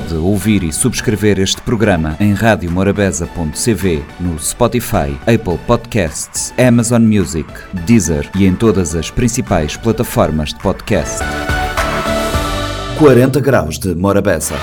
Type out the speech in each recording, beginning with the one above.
Pode ouvir e subscrever este programa em radiomorabeza.cv, no Spotify, Apple Podcasts, Amazon Music, Deezer e em todas as principais plataformas de podcast. 40 graus de Morabeza.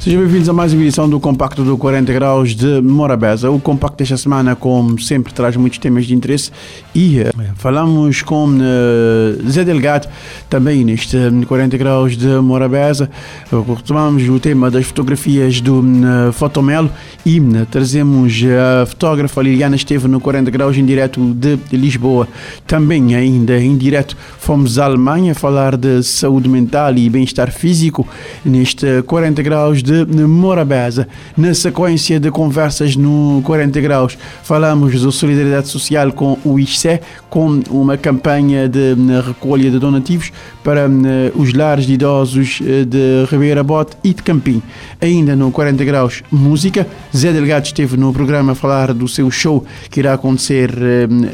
Sejam bem-vindos a mais uma edição do Compacto do 40 Graus de Morabeza. O Compacto desta semana, como sempre, traz muitos temas de interesse e uh, falamos com uh, Zé Delgado também neste 40 Graus de Morabeza. Uh, retomamos o tema das fotografias do Fotomelo e trazemos a fotógrafa Liliana esteve no 40 Graus em direto de Lisboa. Também, ainda em direto, fomos à Alemanha falar de saúde mental e bem-estar físico neste 40 Graus de Morabeza. Na sequência de conversas no 40 Graus, falamos de solidariedade social com o ICE, com uma campanha de recolha de donativos para os lares de idosos de Ribeira Bote e de Campim. Ainda no 40 Graus, música. Zé Delgado esteve no programa a falar do seu show que irá acontecer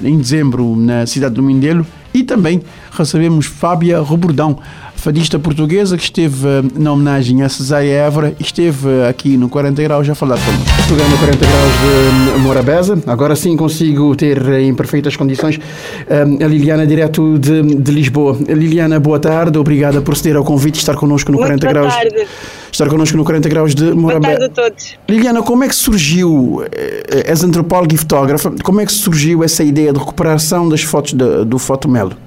em dezembro na cidade do Mindelo. E também recebemos Fábia Robordão, fadista portuguesa que esteve eh, na homenagem a Cesária Évora e esteve eh, aqui no 40 Graus a falar connosco. Programa 40 Graus de Morabeza. Agora sim consigo ter eh, em perfeitas condições a Liliana, direto de, de Lisboa. Liliana, boa tarde. Obrigada por ceder ao convite de estar connosco no Muito 40 boa Graus. tarde. Estar connosco no 40 Graus de Boa Morabeza. tarde a todos. Liliana, como é que surgiu, eh, és antropóloga e fotógrafa, como é que surgiu essa ideia de recuperação das fotos da- do Fotomelo?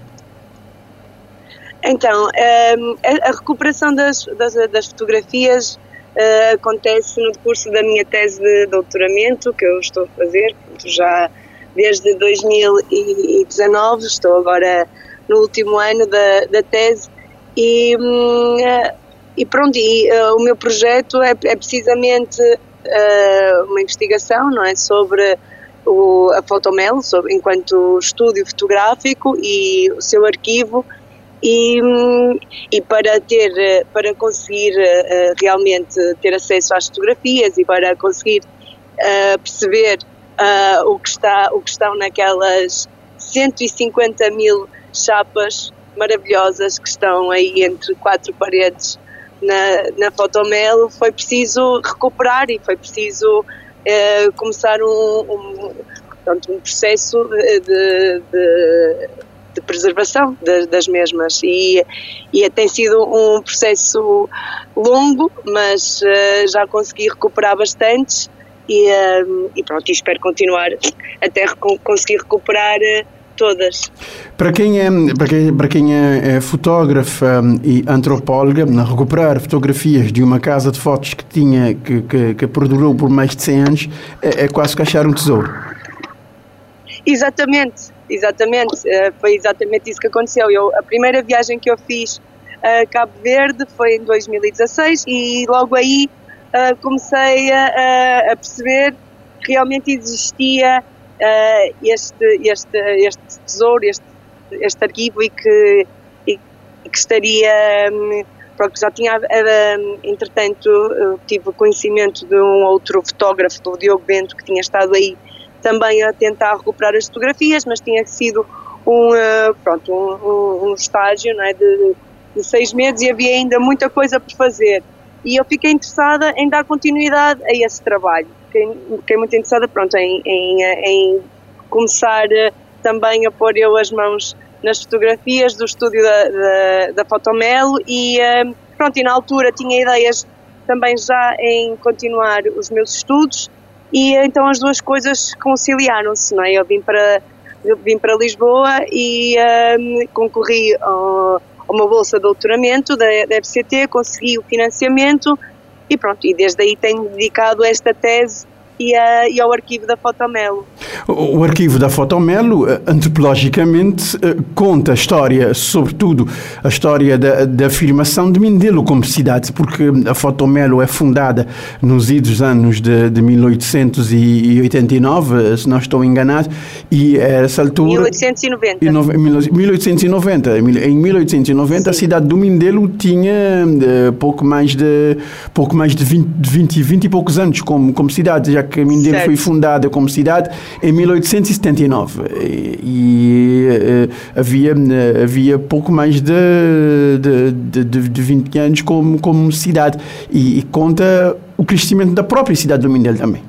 Então, ehm, a, recuperação das, das, das fotografias eh, acontece no curso da minha tese de doutoramento, que eu estou a fazer, já desde 2019, estou agora no último ano da, da tese, e, hum, eh, e pronto, e, eh, o meu projeto é, é precisamente eh, uma investigação, não é, sobre o, a Fotomel, sobre, enquanto estúdio fotográfico e o seu arquivo, e, e para ter para conseguir eh, eh, realmente ter acesso às fotografias e para conseguir eh, perceber o que está o que estão naquelas 150 mil chapas maravilhosas que estão aí entre quatro paredes na, na Fotomelo foi preciso recuperar e foi preciso começar um, um, portanto, um processo de, de de preservação das, das mesmas e, e tem sido um processo longo, mas eh, já consegui recuperar bastantes e, eh, e pronto, e espero continuar até conseguir recuperar eh, todas. Para quem é, para quem, para quem é, é fotógrafa e antropóloga, recuperar fotografias de uma casa de fotos que tinha que, que, que perdurou por mais de 100 anos é, é quase que achar um tesouro. Exatamente, exatamente, eh, foi exatamente isso que aconteceu. Eu, a primeira viagem que eu fiz a Cabo Verde foi em 2016 e logo aí eh, comecei a, a- perceber que realmente existia eh, este, este, este tesouro, este, este arquivo e que, e que estaria. Pronto, já tinha, hum, entretanto, tive conhecimento de um outro fotógrafo, do Diogo Bento, que tinha estado aí também a tentar recuperar as fotografias, mas tinha sido um, eh, pronto, um, um- um estágio não é, de, de seis meses e havia ainda muita coisa por fazer. E eu fiquei interessada em dar continuidade a esse trabalho. Fiquei, fiquei muito interessada pronto, em, em, em começar eh, também a pôr eu as mãos nas fotografias do estúdio da, da, da Fotomelo e eh, pronto, e na altura tinha ideias também já em continuar os meus estudos e então as duas coisas conciliaram-se, não é? Eu vim para, eu vim para Lisboa e hum, concorri a uma bolsa de doutoramento da, da FCT, consegui o financiamento e pronto, e desde aí tenho dedicado esta tese e, a- e ao arquivo da Fotomelo. O o arquivo da Fotomelo, eh, antropologicamente, eh, conta a história, sobretudo a história da, da afirmação de Mindelo como cidade, porque a Fotomelo é fundada nos idos anos de, de 1889, eh, se não estou enganado, e a essa altura... 1890. Em nove- 1890. Em 1890 a cidade do Mindelo tinha pouco mais de pouco mais de 20, de 20, 20 e poucos anos como, como cidade, já que Mindelo certo. foi fundada como cidade em 1879 e, e havia, havia pouco mais de, de, de, de 20 anos como, como cidade e, e conta o crescimento da própria cidade do Mindelo também.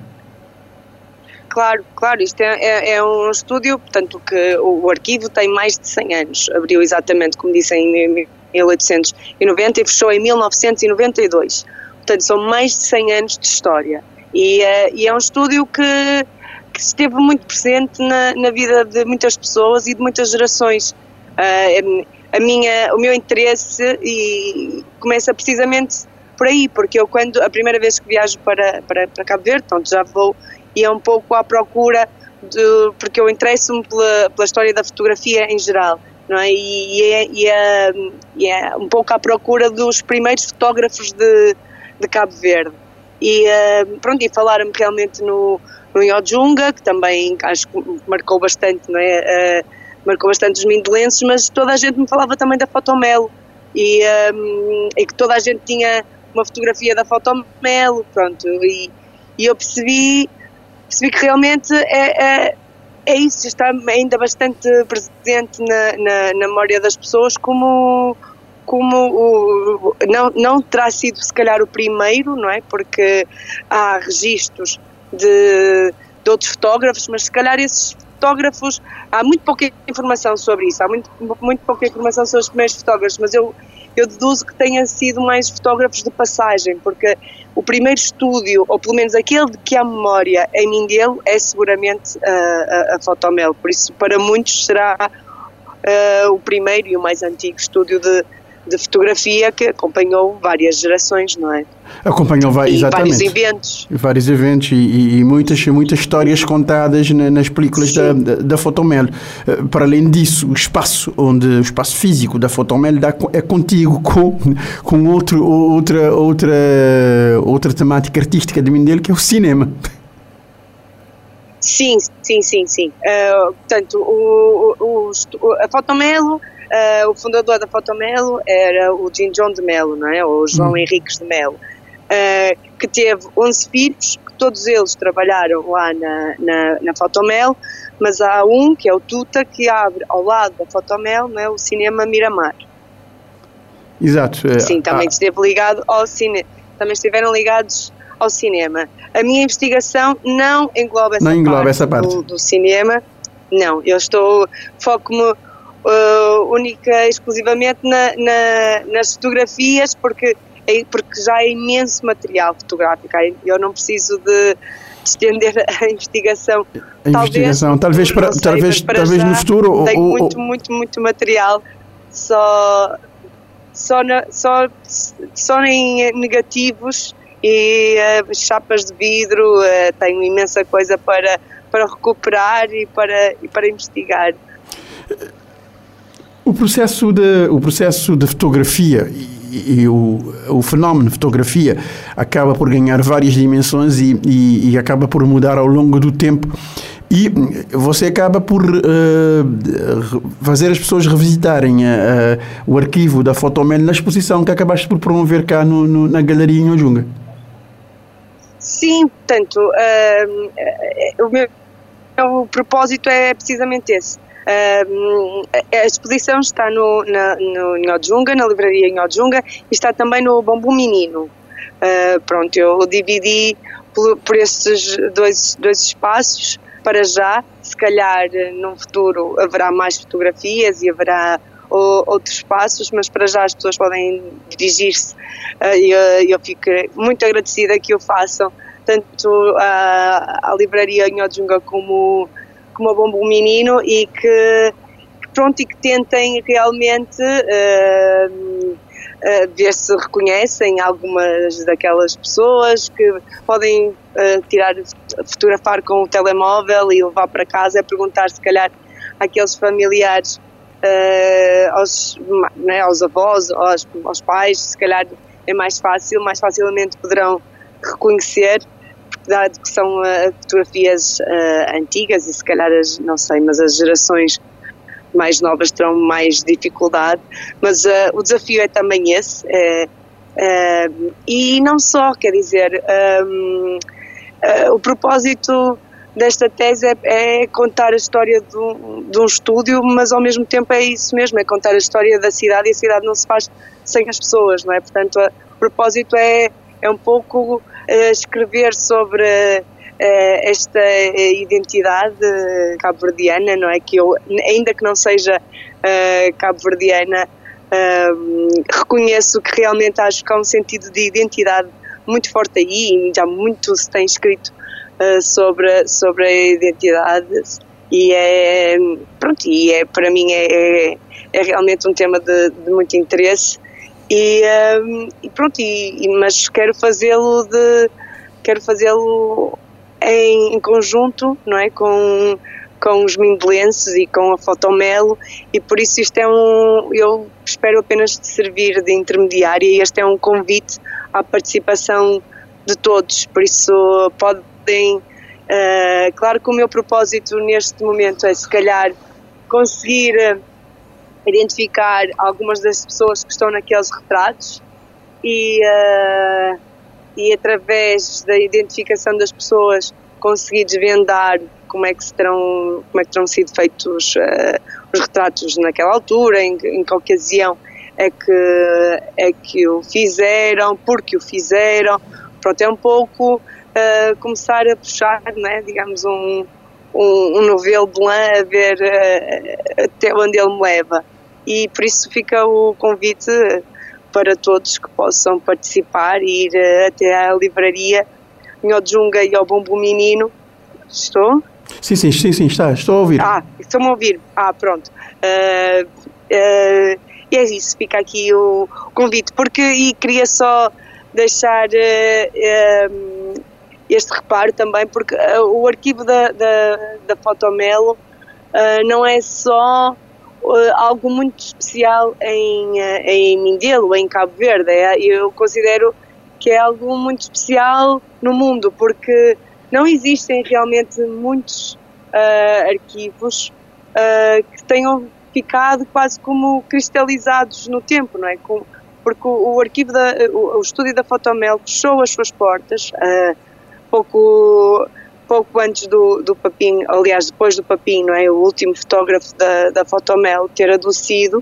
Claro, claro, isto é, é, é, um estúdio, portanto, que o, o, arquivo tem mais de 100 anos. Abriu exatamente, como disse, em 1890 e fechou em 1992. Portanto, são mais de 100 anos de história. E, uh, e é um estúdio que, que esteve muito presente na, na, vida de muitas pessoas e de muitas gerações. Uh, a minha, o meu interesse e começa precisamente por aí, porque eu quando a primeira vez que viajo para, para, para Cabo Verde, então já vou e é um pouco à procura de, porque eu interesso-me pela, pela história da fotografia em geral, não é? E, e, é, e, é, e é um pouco à procura dos primeiros fotógrafos de, de Cabo Verde. E uh, pronto, e falaram-me realmente no, no Iojunga, que também acho que marcou bastante, não é? Uh, marcou bastante os mindelenses, mas toda a gente me falava também da Fotomelo e, um, e que toda a gente tinha uma fotografia da Fotomelo, pronto, e, e eu percebi percebi que realmente é, é, é isso, está ainda bastante presente na, na, na memória das pessoas como como o, não, não terá sido se calhar o primeiro, não é? Porque há registros de, de outros fotógrafos, mas se calhar esses fotógrafos, há muito pouca informação sobre isso, há muito, muito pouca informação sobre os primeiros fotógrafos, mas eu, eu deduzo que tenham sido mais fotógrafos de passagem, porque o primeiro estúdio, ou pelo menos aquele de que há memória em Mindelo, é seguramente uh, a, a Fotomel. Por isso, para muitos, será uh, o primeiro e o mais antigo estúdio de, de fotografia que acompanhou várias gerações, não é? Acompanhou vai, exatamente. vários eventos. Vários eventos e, e, muitas, muitas histórias contadas nas películas da, da, da Fotomel. Eh, para além disso, o espaço onde o espaço físico da Fotomel é contigo com, com outro, outra, outra, outra temática artística de Mindelo, que é o cinema. Sim, sim, sim, sim. Uh, portanto, o, o, o, a Fotomelo Uh, o fundador da Fotomelo era o Jim John de Melo, não é? Ou João hum. Henriques de Melo, uh, que teve 11 filhos, que todos eles trabalharam lá na, na, na Fotomel, mas há um, que é o Tuta, que abre ao lado da Fotomel não é? o Cinema Miramar. Exato. É, Sim, também ah. esteve ligado ao cinema. Também estiveram ligados ao cinema. A minha investigação não engloba essa não engloba parte, essa parte. Do, do cinema. Não, eu estou foco-me uh, única exclusivamente na, na, nas fotografias, porque, é, porque já é imenso material fotográfico. Eu não preciso de, de estender a investigação. A investigação, talvez, para, sei, talvez, para talvez no futuro. Tenho ou, muito, muito, muito material, só, só, na, só, só em negativos e uh, chapas de vidro, uh, tenho imensa coisa para, para recuperar e para, e para investigar. O processo de, o processo de fotografia e, e o, o fenómeno de fotografia acaba por ganhar várias dimensões e, e, e acaba por mudar ao longo do tempo e você acaba por uh, fazer as pessoas revisitarem uh, o arquivo da Fotomen na exposição que acabaste por promover cá no, no, na Galeria em Ojunga. Sim, portanto, uh, o meu o propósito é precisamente esse a exposição está no, na, no Nhojunga, na livraria Nhojunga, e está também no Bambu Menino. Uh, pronto, eu dividi por, por esses dois, dois espaços para já. Se calhar num futuro haverá mais fotografias e haverá outros espaços, mas para já as pessoas podem dirigir-se uh, eu, eu fico muito agradecida que o façam, tanto à, à livraria Nhojunga como como o Bombo Menino e que, que, pronto, e que tentem realmente uh, uh, ver se reconhecem algumas daquelas pessoas que podem uh, tirar, fotografar com o telemóvel e levar para casa, é perguntar se calhar àqueles familiares, uh, aos, né, aos avós, aos, aos pais, se calhar é mais fácil, mais facilmente poderão reconhecer dado que são uh, fotografias uh, antigas e se calhar, as, não sei, mas as gerações mais novas terão mais dificuldade, mas uh, o desafio é também esse. e não só, quer dizer, um, uh, o propósito desta tese é, é, contar a história de um, estúdio, mas ao mesmo tempo é isso mesmo, é contar a história da cidade e a cidade não se faz sem as pessoas, não é? Portanto, a, o propósito é, é um pouco escrever sobre uh, esta identidade cabo-verdiana, não é? Que eu, ainda que não seja uh, cabo-verdiana, reconheço que realmente acho que há um sentido de identidade muito forte aí e já muito se tem escrito sobre, sobre a identidade e é, pronto, e é, para mim é, é, é realmente um tema de, de muito interesse e, um, e pronto, e, mas quero fazê-lo de quero fazê-lo em, em, conjunto, não é, com com os mindelenses e com a Fotomelo e por isso isto é um, eu espero apenas servir de intermediária e este é um convite à participação de todos, por isso podem, uh, claro que o meu propósito neste momento é se calhar conseguir uh, identificar algumas das pessoas que estão naqueles retratos e, uh, e através da identificação das pessoas conseguir desvendar como é que terão, como é que terão sido feitos os retratos naquela altura, em, em que ocasião é que, é que o fizeram, porque o fizeram. Pronto, é um pouco uh, começar a puxar, né, digamos, um, um, um novelo de lã a ver uh, até onde ele me leva. E por isso fica o convite para todos que possam participar e ir uh, até à livraria Nhojunga e ao Bombo Menino. Estou? Sim, sim, sim, sim, está, estou a ouvir. Ah, estão-me a ouvir. Ah, pronto. Uh, uh, e é isso, fica aqui o convite, porque e queria só deixar uh, este reparo também, porque o arquivo da, da, da Fotomelo não é só algo muito especial em, em Mindelo, em Cabo Verde. É, eu considero que é algo muito especial no mundo, porque não existem realmente muitos uh, arquivos uh, que tenham ficado quase como cristalizados no tempo, não é? Com, porque o, o arquivo, da, o, o, estúdio da Fotomel fechou as suas portas uh, pouco, pouco antes do, do Papinho, aliás, depois do Papinho, não é? O último fotógrafo da, da Fotomel ter adoecido,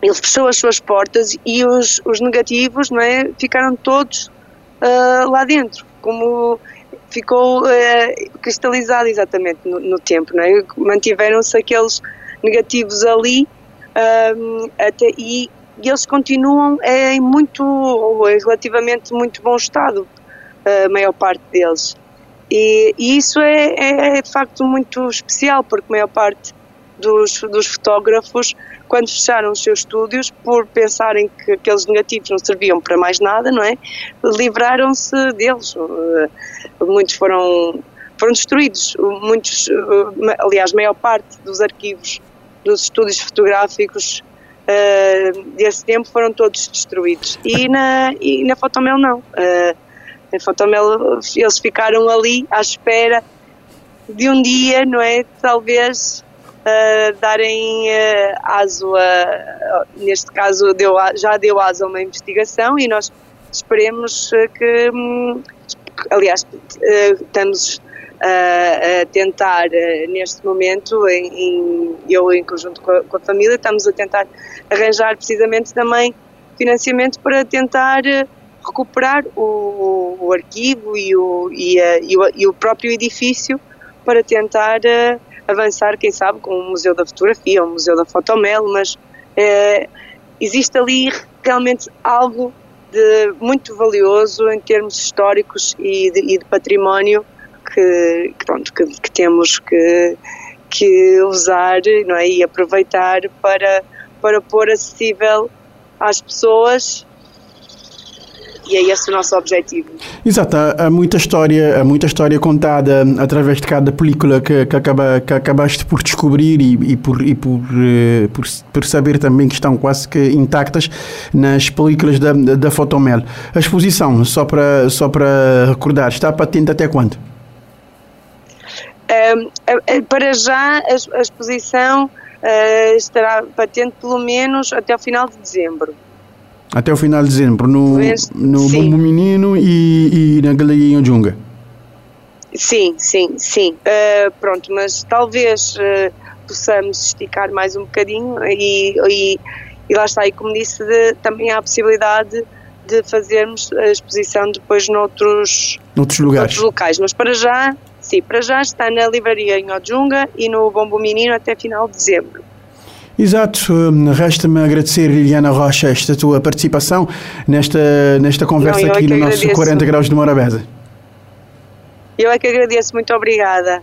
ele fechou as suas portas e os, os negativos, não é? Ficaram todos uh, lá dentro, como ficou uh, cristalizado exatamente no, no tempo, não é? Mantiveram-se aqueles negativos ali um, até, e, e, eles continuam em muito, relativamente muito bom estado, a maior parte deles. E, e isso é, é, é, de facto muito especial, porque a maior parte dos, dos fotógrafos, quando fecharam os seus estúdios, por pensarem que aqueles negativos não serviam para mais nada, não é? Livraram-se deles. Muitos foram, foram destruídos. Muitos, aliás, a maior parte dos arquivos dos estúdios fotográficos uh, desse tempo foram todos destruídos. E na, e na Fotomel não. Uh, Fotomel eles ficaram ali à espera de um dia, não é? Talvez uh, darem uh, aso a, neste caso deu, já deu aso a uma investigação e nós esperemos que, um, aliás, estamos a tentar, neste momento, em, em, eu em conjunto com a, com a, família, estamos a tentar arranjar precisamente também financiamento para tentar recuperar o, o arquivo e o, e, a, e, o, e o próprio edifício para tentar avançar, quem sabe, com o Museu da Fotografia, o Museu da Fotomel, mas existe ali realmente algo de muito valioso em termos históricos e de, e de património que, pronto, que, que temos que, que usar não é? e aproveitar para, para pôr acessível às pessoas e é esse o nosso objetivo. Exato, há, muita história, há muita história contada através de cada película que, que, acaba, que acabaste por descobrir e, e, por, e por, eh, por, por, saber também que estão quase que intactas nas películas da, da Fotomel. A exposição, só para, só para recordar, está patente até quando? para já a, exposição uh, estará patente pelo menos até o final de dezembro. Até o final de dezembro, no, no Bumbo Menino e, e na Galeria Junga. Sim, sim, sim. Uh, pronto, mas talvez uh, possamos esticar mais um bocadinho e, e, e lá está. E como disse, de, também há a possibilidade de fazermos a exposição depois noutros, noutros lugares. Noutros locais. Mas para já, sim, para já está na livraria em Ojunga e no Bombo Menino até final de dezembro. Exato, hum, resta-me agradecer, Liliana Rocha, esta tua participação nesta, nesta conversa Não, aqui no nosso 40 Graus de Morabeza. Eu é que agradeço, muito obrigada.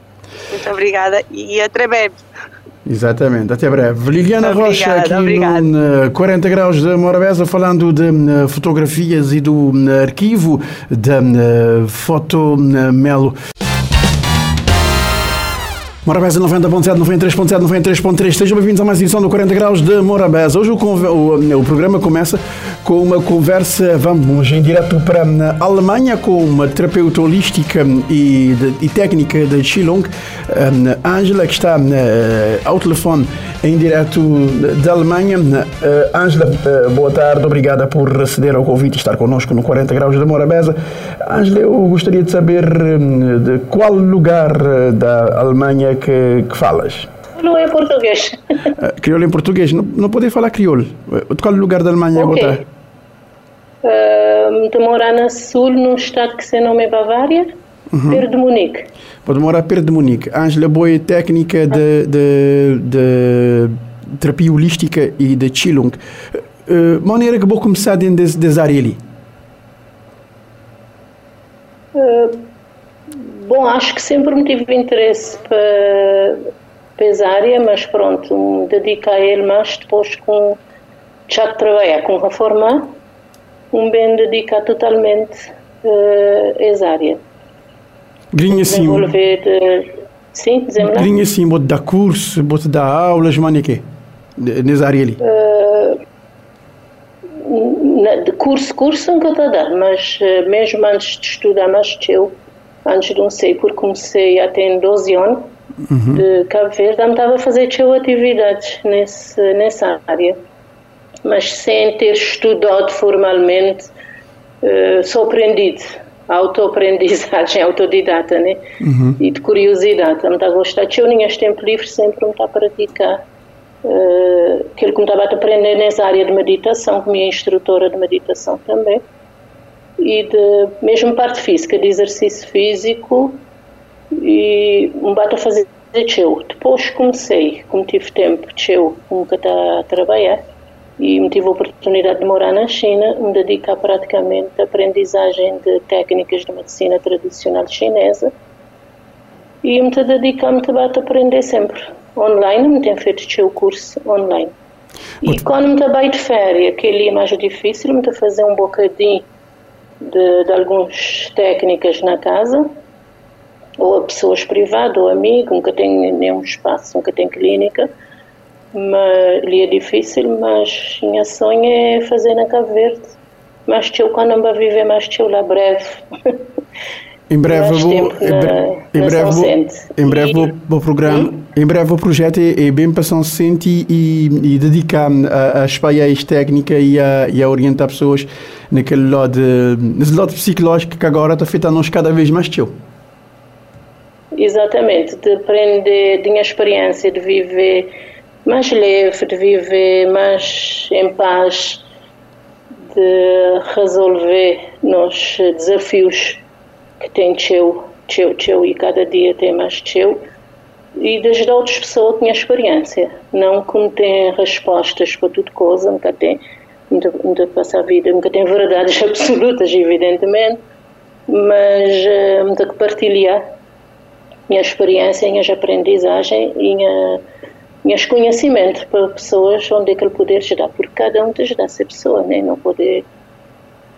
Muito obrigada e até breve. Exatamente, até breve. Liliana Rocha, aqui no 40 Graus de Morabeza, falando de uh, fotografias e do arquivo da Foto Melo. Morabeza 90.7, 93.7, 93.3. Sejam bem-vindos a mais edição do 40 Graus de Morabeza. Hoje o, o, o, programa começa com uma conversa, vamos em direto para a Alemanha, com uma terapeuta holística e, de, e técnica de Qigong, Ângela, que está ao telefone em direto da Alemanha. Ângela, boa tarde, obrigada por aceder ao convite e estar connosco no 40 Graus de Morabeza. Ângela, eu gostaria de saber de qual lugar da Alemanha que, que falas? Crioulo em português. Crioulo em português. Não, não pode falar crioulo. De qual lugar da Alemanha okay. você uh, de morar no sul, num estado que se nome Bavária, uhum. perto de Munique. Pode morar perto de Munique. Ângela Boia, técnica de, de, de terapia holística e de Qigong. Uh, maneira que vou começar dentro área ali? Uh, Bom, acho que sempre me tive interesse para, para área, mas pronto, me dedico a ele mais depois com já de trabalhar com reforma, um bem dedicar totalmente uh, essa área. Grinha sim. Desenvolver, uh, sim, dizemos Grinha sim, vou dar curso, vou dar aulas, mas nem que? Nessa área ali? Uh, de curso, curso nunca está a dar, mas uh, mesmo antes de estudar mais eu antes de não sei, porque comecei há tem 12 anos uhum. de Cabo Verde, estava a fazer atividades nesse, nessa área, mas sem ter estudado formalmente, uh, só aprendido, autoaprendizagem, autodidata, né? Uhum. E de curiosidade, eu estava a gostar, eu nem este tempo livre sempre me está a praticar uh, aquilo que me estava a aprender nessa área de meditação, como minha instrutora de meditação também e de mesmo parte física, de exercício físico e um bata a fazer teu. Depois comecei, como tive tempo, teu, nunca está a trabalhar e me tive a oportunidade de morar na China, me dedicar praticamente à aprendizagem de técnicas de medicina tradicional chinesa e me dedicar-me a aprender sempre. Online, me tenho feito o curso online. E quando me trabalho de férias, que é mais difícil, me fazer um bocadinho de, de algumas técnicas na casa, ou a pessoas privadas, ou amigo, nunca tem nenhum espaço, nunca tem clínica, mas lhe é difícil, mas minha sonho é fazer na Cabo Verde. Mas eu quando vai viver mais eu lá breve. Em breve vou, em, em, breve vou, em breve vou, vou programa, hum? em breve o projeto é, é bem para São Vicente e, e, e dedicar-me a, a espalhar técnica e a, e a orientar pessoas naquele lado, nesse lado psicológico que agora está feito a nós cada vez mais teu. Exatamente, de aprender, de minha experiência, de viver mais leve, de viver mais em paz, de resolver nos desafios que tem teu, teu, teu e cada dia tem mais teu e ajudar outras pessoas que têm experiência, não como tem respostas para tudo coisa, nunca tem, nunca, nunca passa a vida, nunca tem verdades absolutas, evidentemente, mas uh, que partilhar minha experiência, minhas aprendizagem e minhas conhecimentos para pessoas onde é que ele poder ajudar, porque cada um te ajudar a ser pessoa, né? não poder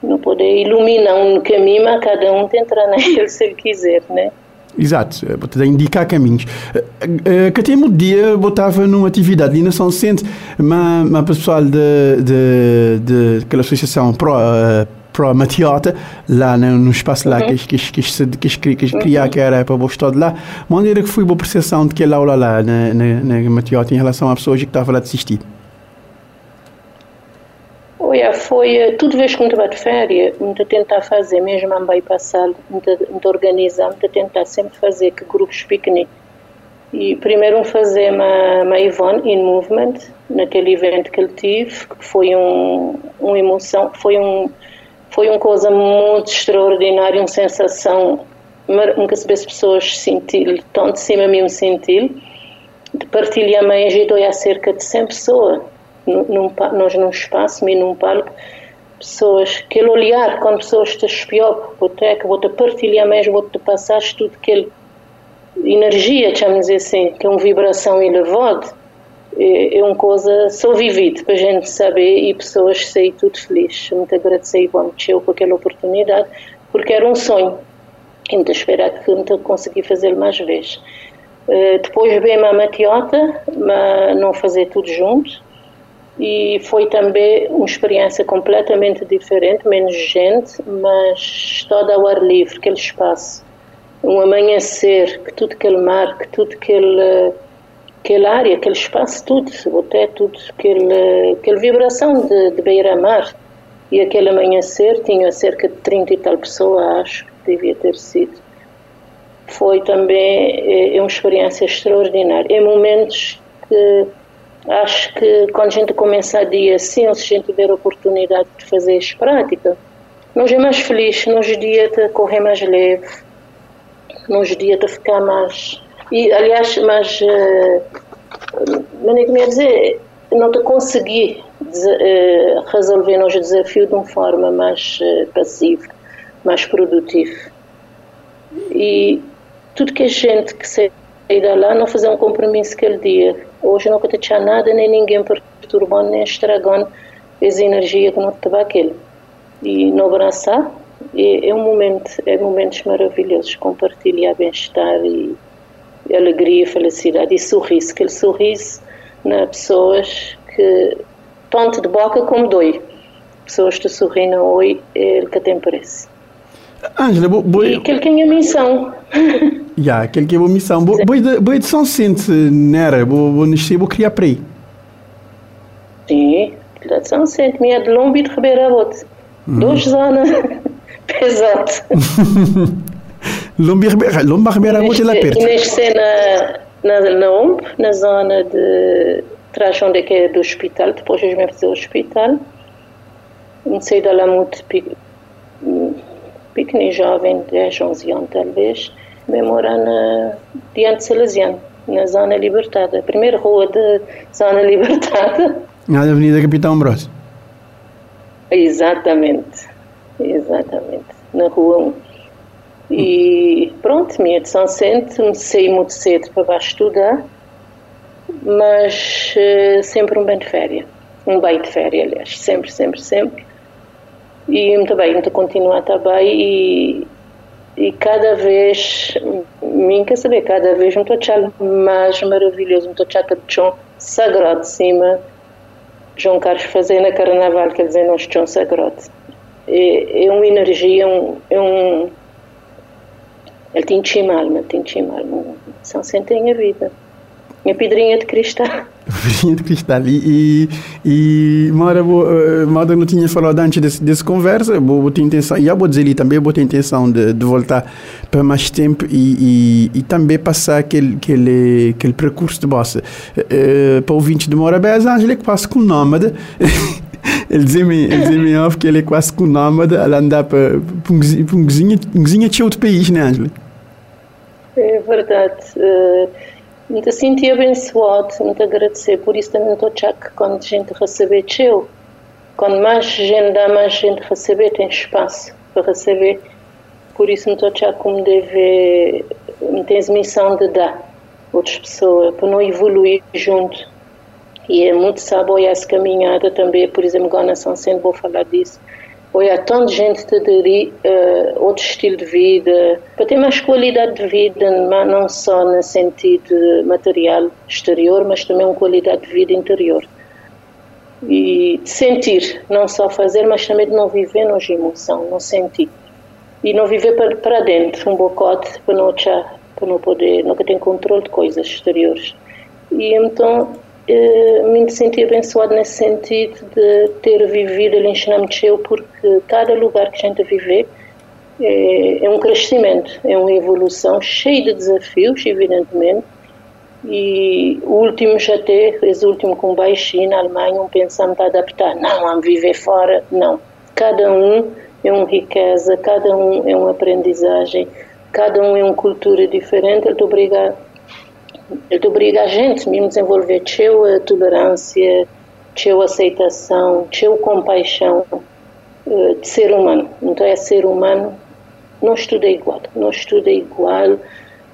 não poder iluminar um caminho, mas cada um tem entrar nele se ele quiser, né? Exato, para indicar caminhos. Eh, eh, que até um dia botava numa atividade na São Vicente, mas, o pessoal de, de, de aquela associação pro, uh, pro Matiota, lá no, no espaço lá uhum. que, que, que, que, que, criar, que era para o de lá, maneira que foi boa percepção de que aula lá na, na, na Matiota em relação a pessoas que estavam lá de assistir. Olha, foi eh, tudo vez que estava de férias, me tentar fazer, mesmo a bypassar, me organizar, me tentar sempre fazer que grupos piquenique. E primeiro fazer uma, uma Yvonne in Movement, naquele evento que ele tive, que foi um, uma emoção, foi um foi uma coisa muito extraordinária, uma sensação nunca se vê as pessoas sentir, tão de cima mesmo sentir, de partilhar a gente há cerca de 100 pessoas, num, nós num espaço, e num palco, pessoas, aquele olhar, quando pessoas te espiam, até que vou te partilhar mais, vou te passar tudo aquele energia, chamamos assim, que é uma vibração elevada, é, é uma coisa só vivida para a gente saber e pessoas sair tudo felizes. Muito agradecer Ivone Tcheu por aquela oportunidade, porque era um sonho. E muito esperar que muito consegui fazer mais vezes. Uh, depois veio a Matiota, mas não fazer tudo junto. E foi também uma experiência completamente diferente, menos gente, mas todo ao ar livre, aquele espaço. Um amanhecer, que tudo aquele mar, que tudo aquele aquela área, aquele espaço, tudo, até tudo, aquele, aquela vibração de, de beira-mar. E aquele amanhecer tinha cerca de 30 e tal pessoas, acho que devia ter sido. Foi também é, é uma experiência extraordinária. Em momentos que acho que quando a gente começa a dia assim, se a gente tiver a oportunidade de fazer as práticas, nós é mais feliz, nos dias de correr mais leve, nos dias de ficar mais e, aliás, mas, mas nem quer dizer, não te consegui resolver os desafios de uma forma mais uh, passiva, mais produtiva. E tudo que a gente que sai da lá não fazer um compromisso aquele dia. Hoje não pode deixar nada, nem ninguém perturbando, nem estragando essa energia que não estava aquele. E não abraçar, é, é um momento, é momentos maravilhosos, compartilhar bem-estar e alegria, felicidade e sorriso. Aquele sorriso nas pessoas que, tanto de boca como dói. Pessoas que sorriem oi, é ele que tem preço. Ângela, bo, bo, e aquele que é a missão. Já, aquele que é a missão. Boi bo, São Sente, nera, bo nascer, bo criar para aí. Sim, de São Sente, minha de Lombo e de Ribeira Bote. Hum. Duas zonas pesadas. Lombarbeira muito lá perto. Nasci na, na, na OMB, na zona de trás onde é que é do hospital, depois eu me fazer o hospital. Não sei da lá muito pequeno jovem, 10, 11 anos talvez, me morar na, diante de Salesiano, na zona libertada, a primeira rua de zona libertada. Na Avenida Capitão Ambrosio. Exatamente, exatamente, na rua 1. E pronto, minha de São Centro, saí muito cedo para estudar, mas uh, sempre um bem de férias. Um bem de férias, aliás, sempre, sempre, sempre. E muito bem, muito continuar também e, e cada vez, mim quer saber, cada vez muito achar mais maravilhoso, muito achar que chão sagrado de cima, João Carlos fazer na carnaval, quer dizer, nós chão sagrado. É, é uma energia, é um, é um ele tinha chimalma, tinha chimalma. São sempre em a vida. Minha pedrinha de cristal. Pedrinha de cristal. E, e, e Mara, uh, Mara não tinha falado antes desse, dessa conversa, vou ter intenção, e eu vou dizer ali também, vou ter intenção de, de voltar para mais tempo e, e, e também passar aquele, aquele, aquele percurso de bossa. Uh, para o ouvinte de Mora Bez, Ângela que passa com nômade. ele dizia-me dizia que ele é quase com nômade, ela anda para, para um vizinho, um vizinho de outro país, né, Ângela? É verdade. Uh, me senti abençoado, muito agradecer. Por isso também estou a que quando a gente receber teu, quando mais gente dá, mais gente receber, tem espaço para receber. Por isso me estou a como deve, me tens missão de dar outras pessoas, para não evoluir junto. E é muito sábio essa caminhada também, por exemplo, agora na São Centro vou falar disso ou há tanta gente que aderir uh, outro estilo de vida, para ter mais qualidade de vida, não só no sentido material exterior, mas também uma qualidade de vida interior. E sentir, não só fazer, mas também de não viver nos emoção, não sentir. E não viver para, para dentro, um bocote, para não, para não poder, nunca ter controle de coisas exteriores. E então, me senti abençoado nesse sentido de ter vivido ali em Xinamcheu, porque cada lugar que a gente vive é, é um crescimento, é uma evolução cheia de desafios, evidentemente, e o último já teve, esse último com Baixi na Alemanha, um pensando a adaptar, não, vamos viver fora, não. Cada um é uma riqueza, cada um é uma aprendizagem, cada um é uma cultura diferente, ele te obriga, ele te obriga a gente mesmo a desenvolver a tolerância, a aceitação, a compaixão uh, de ser humano. Então é ser humano, não estuda igual, não estuda igual,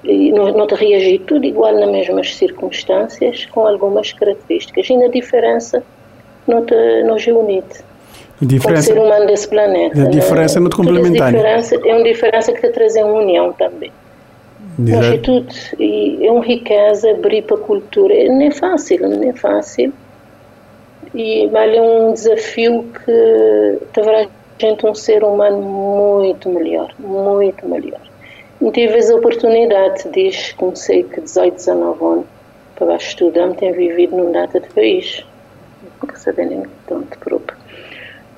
e não, não te reagir tudo igual nas mesmas circunstâncias, com algumas características. E na diferença não te não te unite. Diferença, ser humano desse planeta. A diferença não te complementar. É uma diferença que te traz uma união também. E é uma riqueza abrir para a cultura. Não é fácil, não é fácil. E vale é um desafio que terá gente um ser humano muito melhor, muito melhor. E tive a oportunidade, diz, comecei que 18, 19 anos, para estudar, tenho vivido num data de país, não sabendo tanto próprio.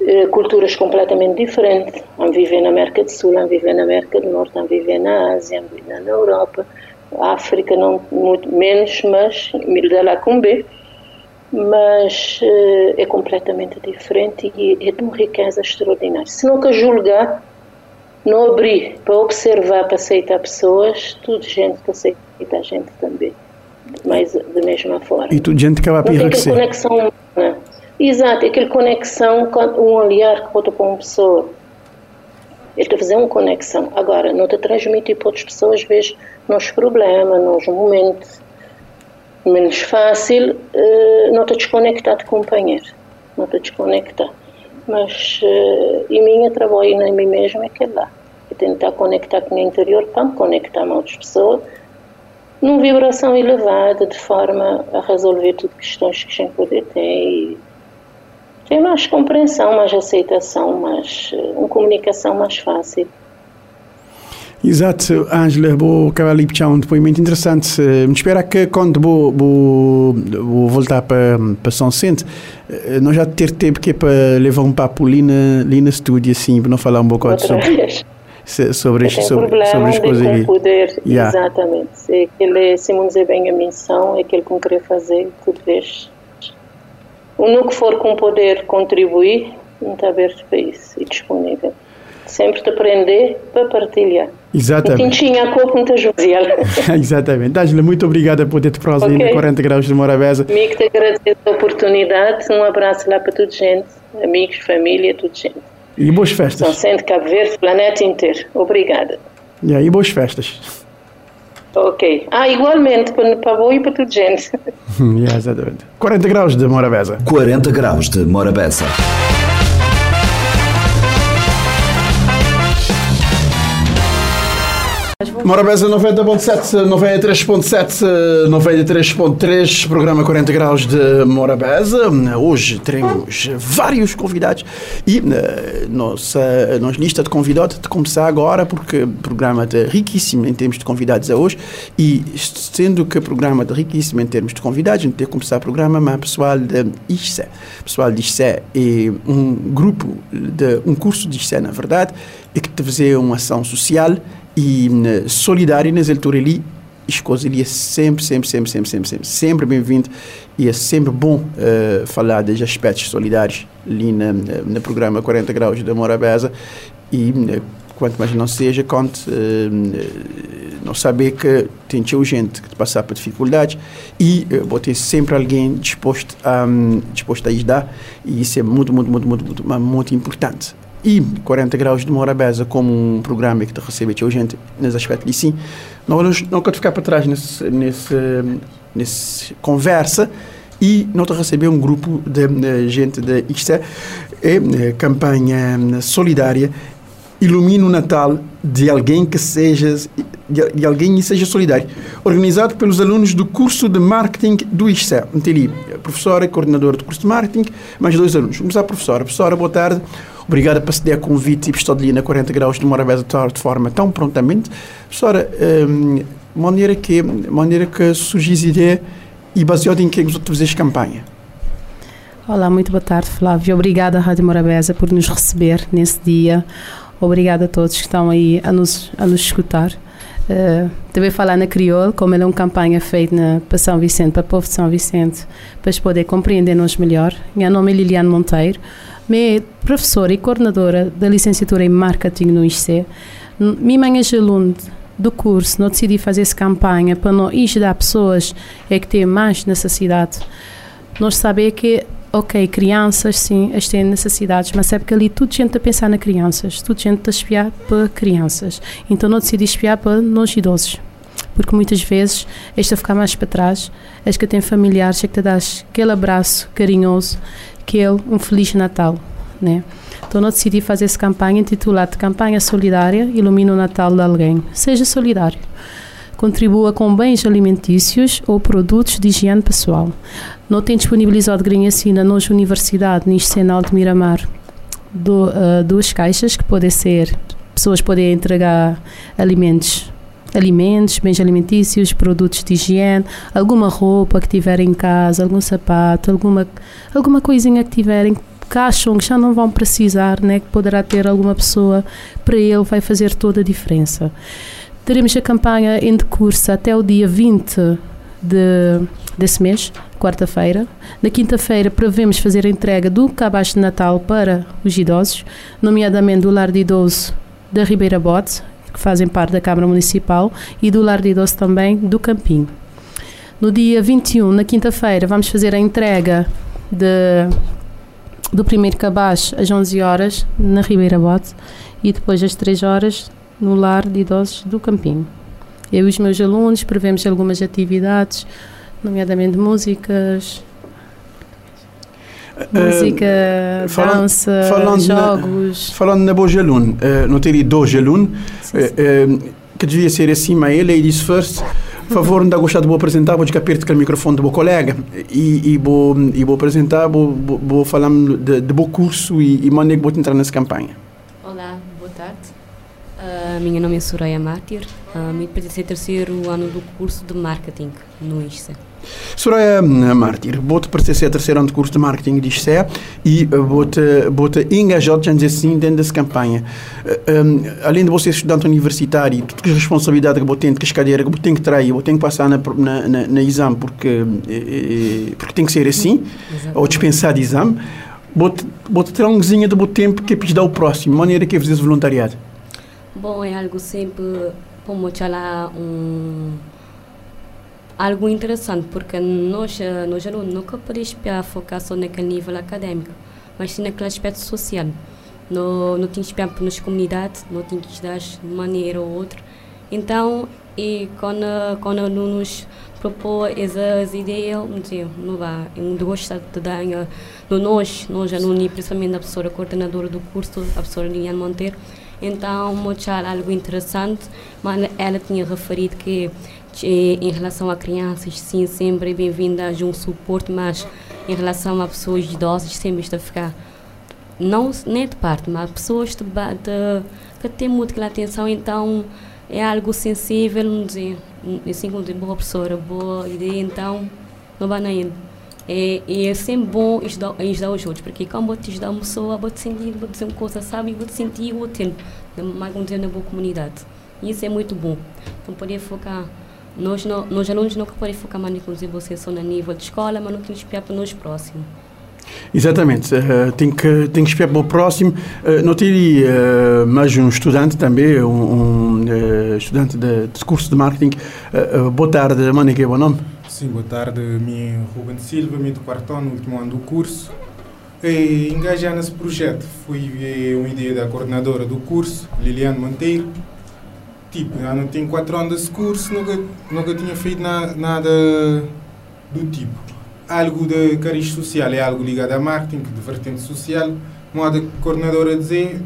Eh, culturas completamente diferentes. Han viver na América do Sul, han viver na América do Norte, han viver na Ásia, han viver na Europa. A África não muito menos, mas de lá com B. Mas uh, é completamente diferente e é de uma riqueza extraordinária. Se nunca julgar, não abrir para observar, para aceitar pessoas, tudo gente que aceita a gente também, mas da mesma forma. E tudo gente que vai para enriquecer. conexão humana. Exato, aquela conexão, um olhar que bota para uma pessoa. Ele está fazer uma conexão. Agora, não te transmite para outras pessoas, vês, nos problemas, nos momentos menos fácil, uh, não te desconectar de companheiro. Não te desconectar. Mas uh, em minha trabalho em mim mesmo é que é lá. É tentar conectar com o interior para me conectar com outras pessoas numa vibração elevada, de forma a resolver tudo questões que gente poder ter ter mais compreensão, mais aceitação, mais uma comunicação mais fácil. Exato, Ângela, vou acabar ali puxar um depoimento interessante. Me espera que quando vou, vou, vou voltar para, para São Centro, eh, nós já ter tempo que é para levar um papo ali na, ali na estúdio, assim, para não falar um pouco sobre, sobre, sobre, sobre as coisas ali. poder, yeah. exatamente. Se aquele, se não dizer bem a missão, é aquilo que eu queria fazer, tudo vez. No que for com poder contribuir, está aberto para isso e disponível sempre te aprender para partilhar. Exatamente. Quentinha a copo muita jovial. Exatamente. Dángela, muito obrigada por ter-te prosa okay. ainda 40 graus de Morabeza. Amigo, te agradeço a oportunidade. Um abraço lá para toda gente, amigos, família, toda gente. E boas festas. São Centro Cabo Verde, planeta inteiro. Obrigada. E aí, boas festas. Ok. Ah, igualmente, para, vou e para toda gente. yeah, exatamente. 40 graus de Morabeza. 40 graus de Morabeza. Morabeza 90.7, 93.7, 93.3, programa 40 graus de Morabeza. Hoje teremos vários convidados e uh, nossa, nossa lista de convidados de começar agora, porque o programa é riquíssimo em termos de convidados a hoje e sendo que o programa é riquíssimo em termos de convidados, a gente tem que começar o programa mas pessoal de ICE. Pessoal de ICE é um grupo, de um curso de ICE, na verdade, e que te fazer uma ação social e uh, solidário nas alturas ali as ele é sempre, sempre, sempre, sempre, sempre, sempre, sempre bem-vindo e é sempre bom uh, falar dos aspectos solidários ali na, no programa 40 Graus da Morabeza e uh, quanto mais não seja, conte uh, não saber que tem gente que passar por dificuldades e uh, vou ter sempre alguém disposto a, um, disposto a ajudar e isso é muito, muito, muito, muito, muito, muito importante e 40 graus de Morabeza como um programa que te recebe a gente nesse aspecto. De sim não quero ficar para trás nesse nesse nesse conversa e não te receber um grupo de, de gente de isto é, é campanha solidária. Ilumina o Natal de alguém que seja de, de alguém e seja solidário. Organizado pelos alunos do curso de marketing do ISCE tem ali professora coordenadora do curso de marketing mais dois alunos. Vamos à professora. Professora boa tarde Obrigada por ceder convite e estar ali na 40 graus de Morabeza de forma tão prontamente. Professora, um, maneira que maneira que surgiu ideia e baseado em que você fez campanha? Olá, muito boa tarde, Flávio. Obrigada, Rádio Morabeza, por nos receber nesse dia. Obrigada a todos que estão aí a nos, a nos escutar. Uh, também falar na crioulo, como ela é uma campanha feita na, para São Vicente, para o povo de São Vicente, para poder compreender-nos melhor. Meu nome é Liliane Monteiro, sou professora e coordenadora da licenciatura em Marketing no IC. Minha mãe é aluno do curso, não decidi fazer essa campanha para não ajudar pessoas é que têm mais necessidade. Nós sabemos que ok, crianças, sim, eles têm necessidades, mas é porque ali tudo gente a pensar na crianças, tudo gente a espiar para crianças. Então não decidi espiar para nós idosos. Porque muitas vezes esta ficar mais para trás, és que têm familiares, é que te dás aquele abraço carinhoso, aquele um Feliz Natal, né? Então não decidi fazer essa campanha intitulada Campanha Solidária Ilumina o Natal de Alguém. Seja solidário contribua com bens alimentícios ou produtos de higiene pessoal. Não tem disponibilizado Grinhacina nas universidades, no Senal de Miramar, do, uh, duas caixas que podem ser, pessoas podem entregar alimentos alimentos, bens alimentícios, produtos de higiene, alguma roupa que tiverem em casa, algum sapato, alguma, alguma coisinha que tiverem que acham que já não vão precisar, né, que poderá ter alguma pessoa, para ele vai fazer toda a diferença. Teremos a campanha em decurso até o dia 20 de, desse mês, quarta-feira. Na quinta-feira prevemos fazer a entrega do cabaz de Natal para os idosos, nomeadamente do Lar de Idoso da Ribeira Bote, que fazem parte da Câmara Municipal, e do Lar de Idoso também do Campinho. No dia 21, na quinta-feira, vamos fazer a entrega de, do primeiro cabaz às 11 horas na Ribeira Bote e depois às 3 horas no lar de idosos do Campinho. Eu e os meus alunos prevemos algumas atividades, nomeadamente músicas, uh, música, falando, dança, falando jogos. Na, falando na boa aluno, uh, não teria dois alunos, uh, que devia ser assim, mas ele, ladies first, favor, não gostar de vou apresentar, vou ficar perto do microfone do meu colega e, e, vou, e vou apresentar, vou, vou, vou falar de, de bom curso e, e maneira que vou entrar nessa campanha. Olá, boa tarde. Uh, minha nome é Soraya Mártir, uh, me pertence ao terceiro ano do curso de marketing no ISCE. Soraya Mártir, vou-te pertencer ao terceiro ano do curso de marketing do ISCE e vou-te vou -te engajar, já dizer assim, dentro dessa campanha. Um, além de você ser estudante universitário, todas as responsabilidades que vou ter, que as cadeiras que ter que trair, vou ter que passar na, na, na, na exame porque, eh, porque tem que ser assim, Exatamente. ou dispensar de exame, vou-te vou -te ter um gozinho do tempo que é para dar o próximo, de maneira que é fazer voluntariado. Bom, é algo sempre para mostrar um algo interessante porque nós nós alunos nunca podemos focar só naquele nível acadêmico, mas sim naquele aspecto social. Não não tem que para nas comunidades, não tem que dar de maneira ou outra. Então, e quando quando nos propor essas ideias, não vai, eu gosto de dar no nós, nós alunos, principalmente a professora coordenadora do curso, a professora Liliane Monteiro, então, mostrar algo interessante, mas ela tinha referido que em relação a crianças, sim, sempre bem-vinda a um suporte, mas em relação a pessoas idosas, sempre está a ficar, não nem de parte, mas pessoas de, de, que têm muita atenção, então é algo sensível, não dizer, assim como dizer, boa professora, boa ideia, então não vai na é, é sempre bom ajudar, ajudar os outros, porque quando vou te ajudar uma pessoa, vou te sentir, vou dizer uma coisa, sabe? Vou te sentir útil, mais um dia na boa comunidade. Isso é muito bom. Então, poder focar, nós, não, nós alunos nunca podemos focar mais em você só no nível de escola, mas não temos que esperar para nós próximos. Exatamente, uh, tem, que, tem que esperar para o próximo. Uh, não teria uh, mais um estudante também, um, um estudante de, de, curso de marketing. boa tarde, Mónica, bom nome? Sim, boa tarde. Me Ruben Silva, me do quarto ano, último ano do curso. E engajar nesse projeto foi uma ideia da coordenadora do curso, Liliane Monteiro. Tipo, já não tenho quatro anos desse curso, nunca, nunca tinha feito na, nada do tipo. Algo de cariz social é algo ligado a marketing, de vertente social. Moda coordenadora dizer,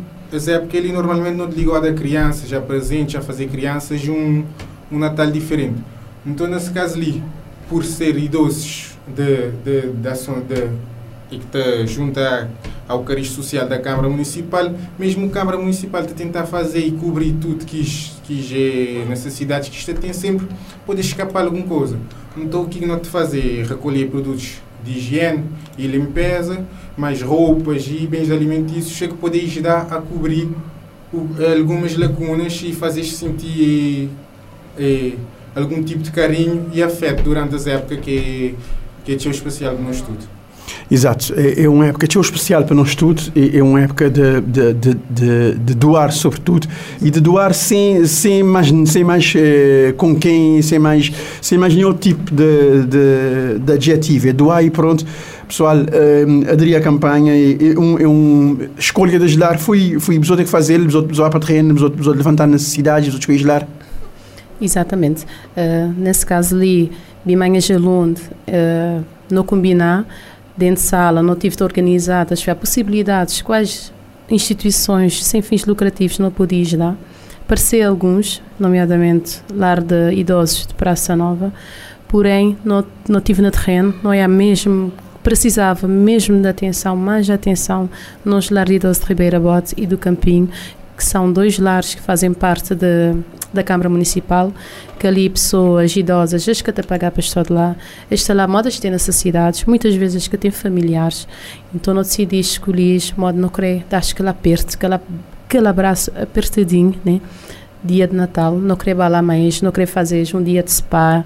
é porque ele normalmente não ligado a crianças, já presente, já fazer crianças um, um Natal diferente. Então, nesse caso ali, por ser idosos de, de, de ação de, e que está junto ao cariz social da Câmara Municipal, mesmo a Câmara Municipal está tentar fazer e cobrir tudo que, que é necessidades que isto tem sempre, pode escapar alguma coisa. então o que nós te fazer? Recolher produtos de higiene e limpeza, mais roupas e bens alimentícios que podem ajudar a cobrir algumas lacunas e fazer sentir eh, algum tipo de carinho e afeto durante as épocas que, que é especial no estudo. Exato, é, é uma época tão especial para nós todos, é, é uma época de, de, de, de, de doar sobretudo e de doar sem, sem mais, sem mais eh, com quem, sem mais, sem mais nenhum tipo de, de, de adjetivo, é doar e pronto. Pessoal, eh, aderir à campanha é, um, é um escolha de ajudar, fui, fui pessoa que fazer, pessoa pessoa para terreno, pessoa pessoa levantar necessidades, pessoa que ajudar. Exatamente. Uh, nesse caso ali, Bimanha Gelund, uh, no combinar, dentro de sala, não tive organizadas, tiver possibilidades, quais instituições sem fins lucrativos não podia ajudar. Parecei alguns, nomeadamente Lar de Idosos de Praça Nova, porém não, não tive no terreno, não é mesmo precisava mesmo de atenção, mais de atenção nos Lar de Idosos de Ribeira Bote e do Campinho, que são dois lares que fazem parte de, da Câmara Municipal, que ali pessoas idosas, as que até pagar para estar lá, esta lá modas têm necessidades, muitas vezes que têm familiares, então não decidi escolher modo não querer dar aquele aperto, aquele, aquele abraço apertadinho, né? dia de Natal, não querer balar mais, não querer fazer um dia de spa,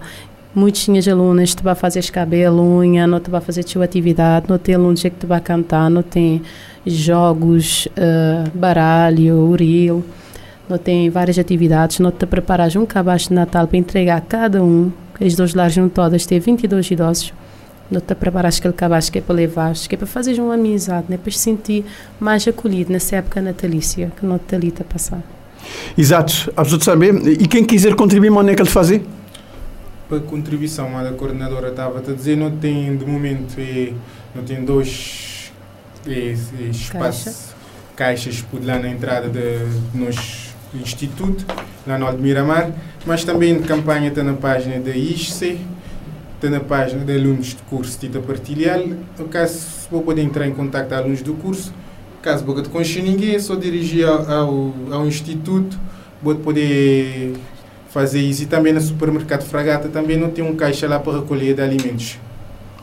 muitos tinhas alunas te vai fazer cabelo, unha, não te vai fazer tua atividade, não tem alunos que te vai cantar, não tem jogos, uh, baralho, uril, não tem várias atividades, não te preparas um cabaz de Natal para entregar a cada um, as duas lares não todas têm 22 idosos, não te preparas aquele cabaz que é para levar, que é para fazer uma amizade, né, para se sentir mais acolhido nessa época natalícia que não te ali a passar. Exato, a pessoa saber, e quem quiser contribuir, onde é que ele fazer? Para contribuição, a coordenadora estava a dizer, não tem, de momento, é, não tem dois espaço, Caixa. caixas por lá na entrada de, nos instituto, lá no Alto Miramar, mas também de campanha está na página da ISCE, está na página de alunos de curso Tita Partilhar. No caso, vou poder entrar em contato com alunos do curso, caso boca de conhecer ninguém, é só dirigir ao, ao, ao instituto, vou poder fazer isso. E também no supermercado Fragata também não tem um caixa lá para recolher de alimentos.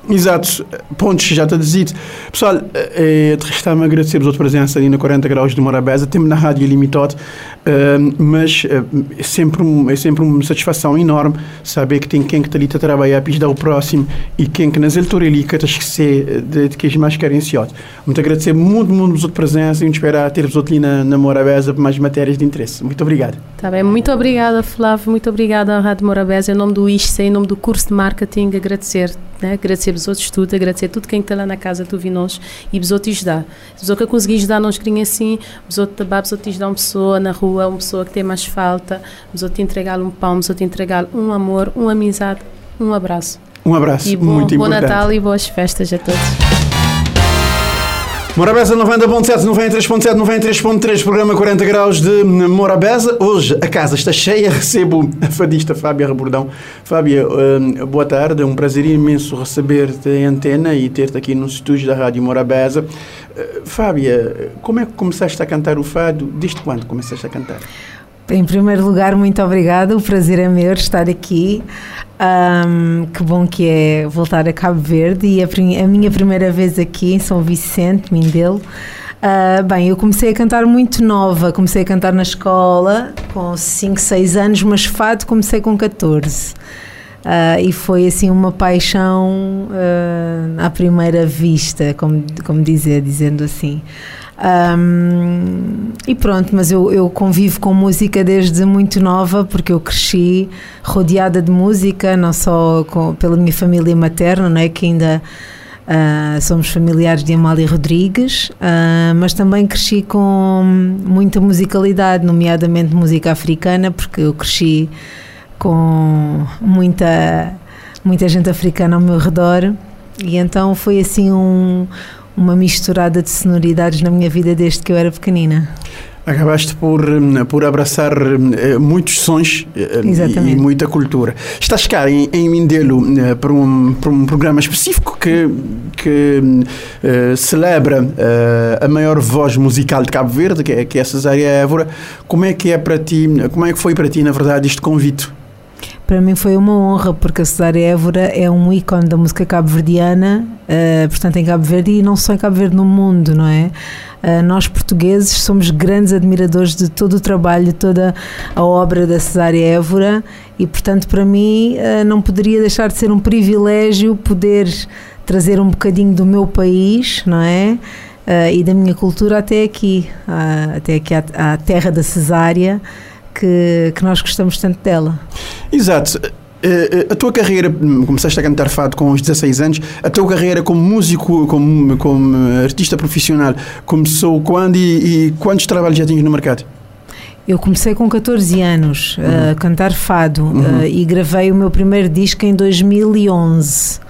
Exato, pontos já está dito. Pessoal, é, resta-me agradecer a sua presença ali na 40 Graus de Morabeza, temos na Rádio Limitado, uh, mas uh, é, sempre um, é sempre uma satisfação enorme saber que tem quem que está ali a trabalhar para ajudar o próximo e quem que nas alturas ali que esquecer de, de que é mais carenciado. Muito agradecer muito, muito a sua presença e esperar ter-vos ali na, na Morabeza para mais matérias de interesse. Muito obrigado. Tá bem, muito obrigada Flávio, muito obrigada à Rádio Morabeza, em nome do ISCE, em nome do curso de marketing, agradecer, né? agradecer outros tudo, agradecer tudo quem está lá na casa tu vi nós e vos outros ajudar. Vos que conseguir ajudar nós queria assim, vos outros tabar, vos outros ajudar uma pessoa na rua, uma pessoa que tem mais falta, vos outros entregar um pão, vos outros entregar um amor, uma amizade, um abraço. Um abraço, e bom, muito bom importante. Bom Natal e boas festas a todos. Morabeza 90.7, 93.7, 93.3, programa 40 graus de Morabeza. Hoje a casa está cheia, recebo a fadista Fábia Rebordão. Fábia, uh, boa tarde, é um prazer imenso receber-te em antena e ter-te aqui nos estúdios da Rádio Morabeza. Uh, Fábia, como é que começaste a cantar o fado? Desde quando começaste a cantar? Em primeiro lugar, muito obrigada. O prazer é meu estar aqui. Um, que bom que é voltar a Cabo Verde e a, a minha primeira vez aqui em São Vicente, Mindelo. Uh, bem, eu comecei a cantar muito nova, comecei a cantar na escola com 5, 6 anos, mas fado comecei com 14. Uh, e foi assim uma paixão uh, à primeira vista, como, como dizer, dizendo assim. Um, e pronto, mas eu, eu convivo com música desde muito nova, porque eu cresci rodeada de música, não só com, pela minha família materna, não é? que ainda uh, somos familiares de Amália Rodrigues, uh, mas também cresci com muita musicalidade, nomeadamente música africana, porque eu cresci com muita, muita gente africana ao meu redor. E então foi assim um, uma misturada de sonoridades na minha vida desde que eu era pequenina. Acabaste por, por abraçar eh, muitos sons eh, e, e, muita cultura. Estás cá em, em Mindelo eh, para, um, para um programa específico que, que uh, celebra uh, a maior voz musical de Cabo Verde, que é, que é a Cesária Évora. Como é que é para ti, como é que foi para ti, na verdade, este convite? Para mim foi uma honra, porque a Cesária Évora é um ícone da música cabo-verdiana, uh, portanto, em Cabo Verde e não só em Cabo Verde, no mundo, não é? Uh, nós portugueses somos grandes admiradores de todo o trabalho, toda a obra da Cesária Évora e, portanto, para mim uh, não poderia deixar de ser um privilégio poder trazer um bocadinho do meu país, não é? e da minha cultura até aqui, até aqui à, à terra da Cesária que, que nós gostamos tanto dela. Exato. Eh, eh, a tua carreira, começaste a cantar fado com os 16 anos, a tua carreira como músico, como, como artista profissional, começou quando e, e quantos trabalhos já tinhas no mercado? Eu comecei com 14 anos uhum. a cantar fado uhum. uh, e gravei o meu primeiro disco em 2011.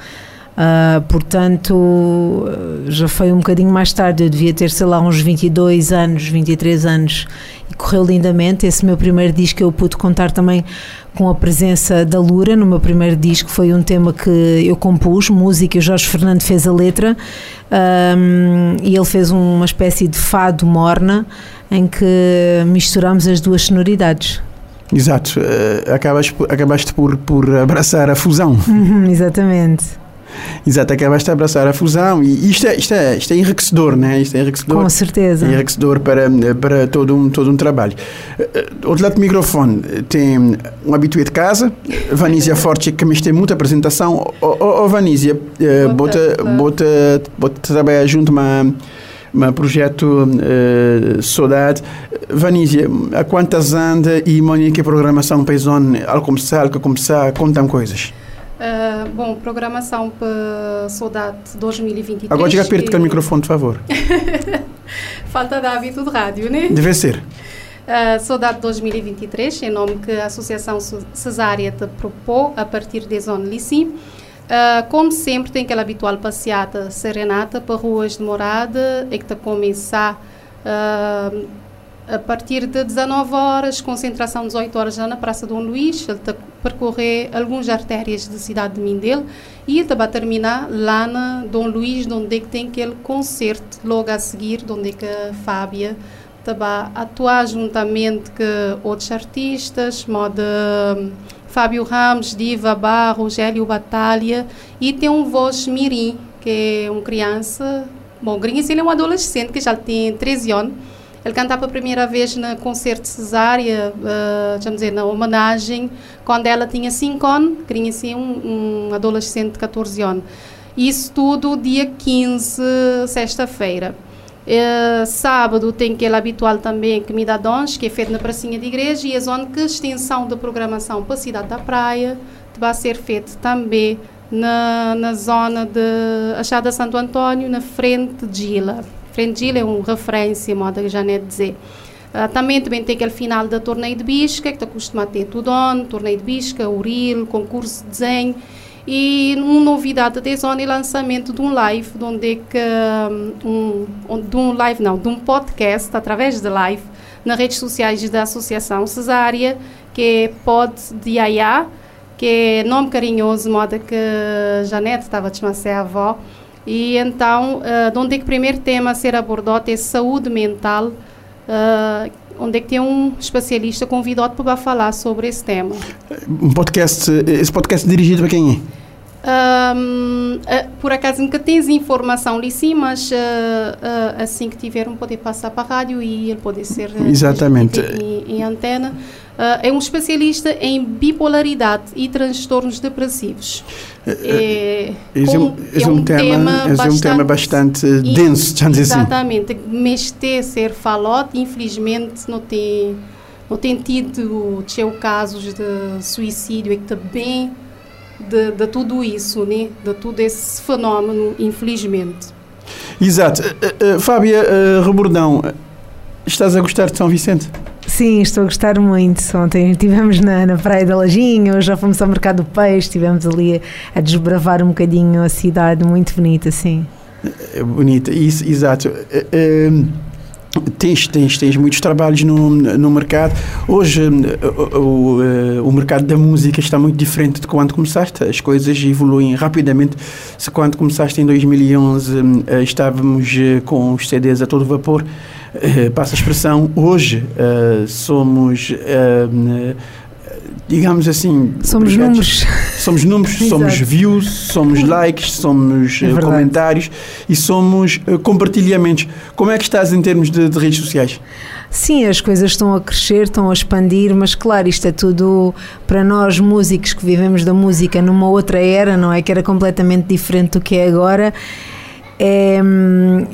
Uh, portanto, já foi um bocadinho mais tarde, eu devia ter, sei lá, uns 22 anos, 23 anos, e correu lindamente. Esse meu primeiro disco eu pude contar também com a presença da Lura no meu primeiro disco, foi um tema que eu compus, música, e o Jorge Fernando fez a letra, um, e ele fez uma espécie de fado morna, em que misturamos as duas sonoridades. Exato, uh, acabaste, acabaste por, por abraçar a fusão. Uhum, exatamente. Exato, acabaste de abraçar a fusão e isto é, isto é, isto é enriquecedor, né? Isto é enriquecedor. Com certeza. É enriquecedor para, para todo, um, todo um trabalho. Uh, outro lado do microfone tem um habitué de casa, Vanísia Forte, que me tem muita apresentação. Ô, oh, oh, Vanísia, bota, bota, bota trabalhar junto a um projeto uh, Saudade. Vanísia, há quantas anda e Monique programação paisão ao começar, ao começar, contam coisas? Uh, bom, programação para Soldado 2023. Agora chega perto do microfone, por favor. Falta de hábito de rádio, né? Deve ser. Uh, Soldado 2023, em nome que a Associação Cesária te propôs a partir de Zone Lissi. Uh, como sempre, tem aquela habitual passeata serenata para ruas de morada e que está a começar uh, a partir de 19 horas, concentração 18 horas já na Praça Dom Luís, ele está percorrer algumas artérias da cidade de Mindelo e ele vai terminar lá na Dom Luís, onde é que tem aquele concerto logo a seguir, onde é que a Fábia vai atuar juntamente com outros artistas, modo hum, Fábio Ramos, Diva Barro, Rogério Batalha e tem um voz Mirim, que é uma criança, bom, criança ele é um adolescente que já tem 13 anos, ele cantava a primeira vez no concerto cesárea, uh, vamos dizer, na homenagem, quando ela tinha 5 anos, queria ser um, um adolescente de 14 anos. Isso tudo dia 15, sexta-feira. Uh, sábado tem aquele habitual também que me dá dons, que é feito na pracinha de igreja, e a zona que extensão da programação para a cidade da praia vai ser feito também na, na zona de Achada Santo Antônio, na frente de Gila. Frente é uma referência, moda que já nem dizer. Uh, também, também tem aquele final da torneio de bisca, que está acostumado a ter tudo on, torneio de bisca, uril, concurso de desenho. E uma novidade da zona é o lançamento de um live, onde é que, um, um, de um live não, de um podcast, através de live, nas redes sociais da Associação Cesária, que é Pod de que é nome carinhoso, moda que Janete estava a chamar a avó, e então, uh, de onde é que o primeiro tema a ser abordado é saúde mental, uh, onde é que tem um especialista convidado para falar sobre esse tema. Um podcast, esse podcast é dirigido para quem é? Um, uh, por acaso nunca tens informação ali sim, mas uh, uh, assim que tiver um poder passar para a rádio e ele pode ser Exatamente. Em, em, antena. É um especialista em bipolaridade e transtornos depressivos. É, com, é, é um, tema, tema é um tema bastante denso, já dizer assim. Exatamente, mas ter ser falado, infelizmente não tem, não tem tido casos de suicídio e que também de, de tudo isso, né? de todo esse fenómeno, infelizmente. Exato. Uh, uh, Fábia uh, Rebordão, estás a gostar de São Vicente? Sim, estou a gostar muito. Ontem estivemos na, na Praia da Lajinha, já fomos ao Mercado do Peixe, estivemos ali a, a desbravar um bocadinho a cidade, muito bonita, sim. É bonita, isso, exato. Uh, Tens, tens, tens muitos trabalhos no, no mercado. Hoje o, o, o, mercado da música está muito diferente de quando começaste. As coisas evoluem rapidamente. Se quando começaste em 2011 eh, estávamos eh, com os CDs a todo vapor, eh, passa a expressão, hoje somos digamos assim. Somos obrigados. números. Somos números, somos views, somos likes, somos É eh, comentários e somos eh, compartilhamentos. Como é que estás em termos de, de redes sociais? Sim, as coisas estão a crescer, estão a expandir, mas claro, isto é tudo para nós músicos que vivemos da música numa outra era, não é? Que era completamente diferente do que é agora. É,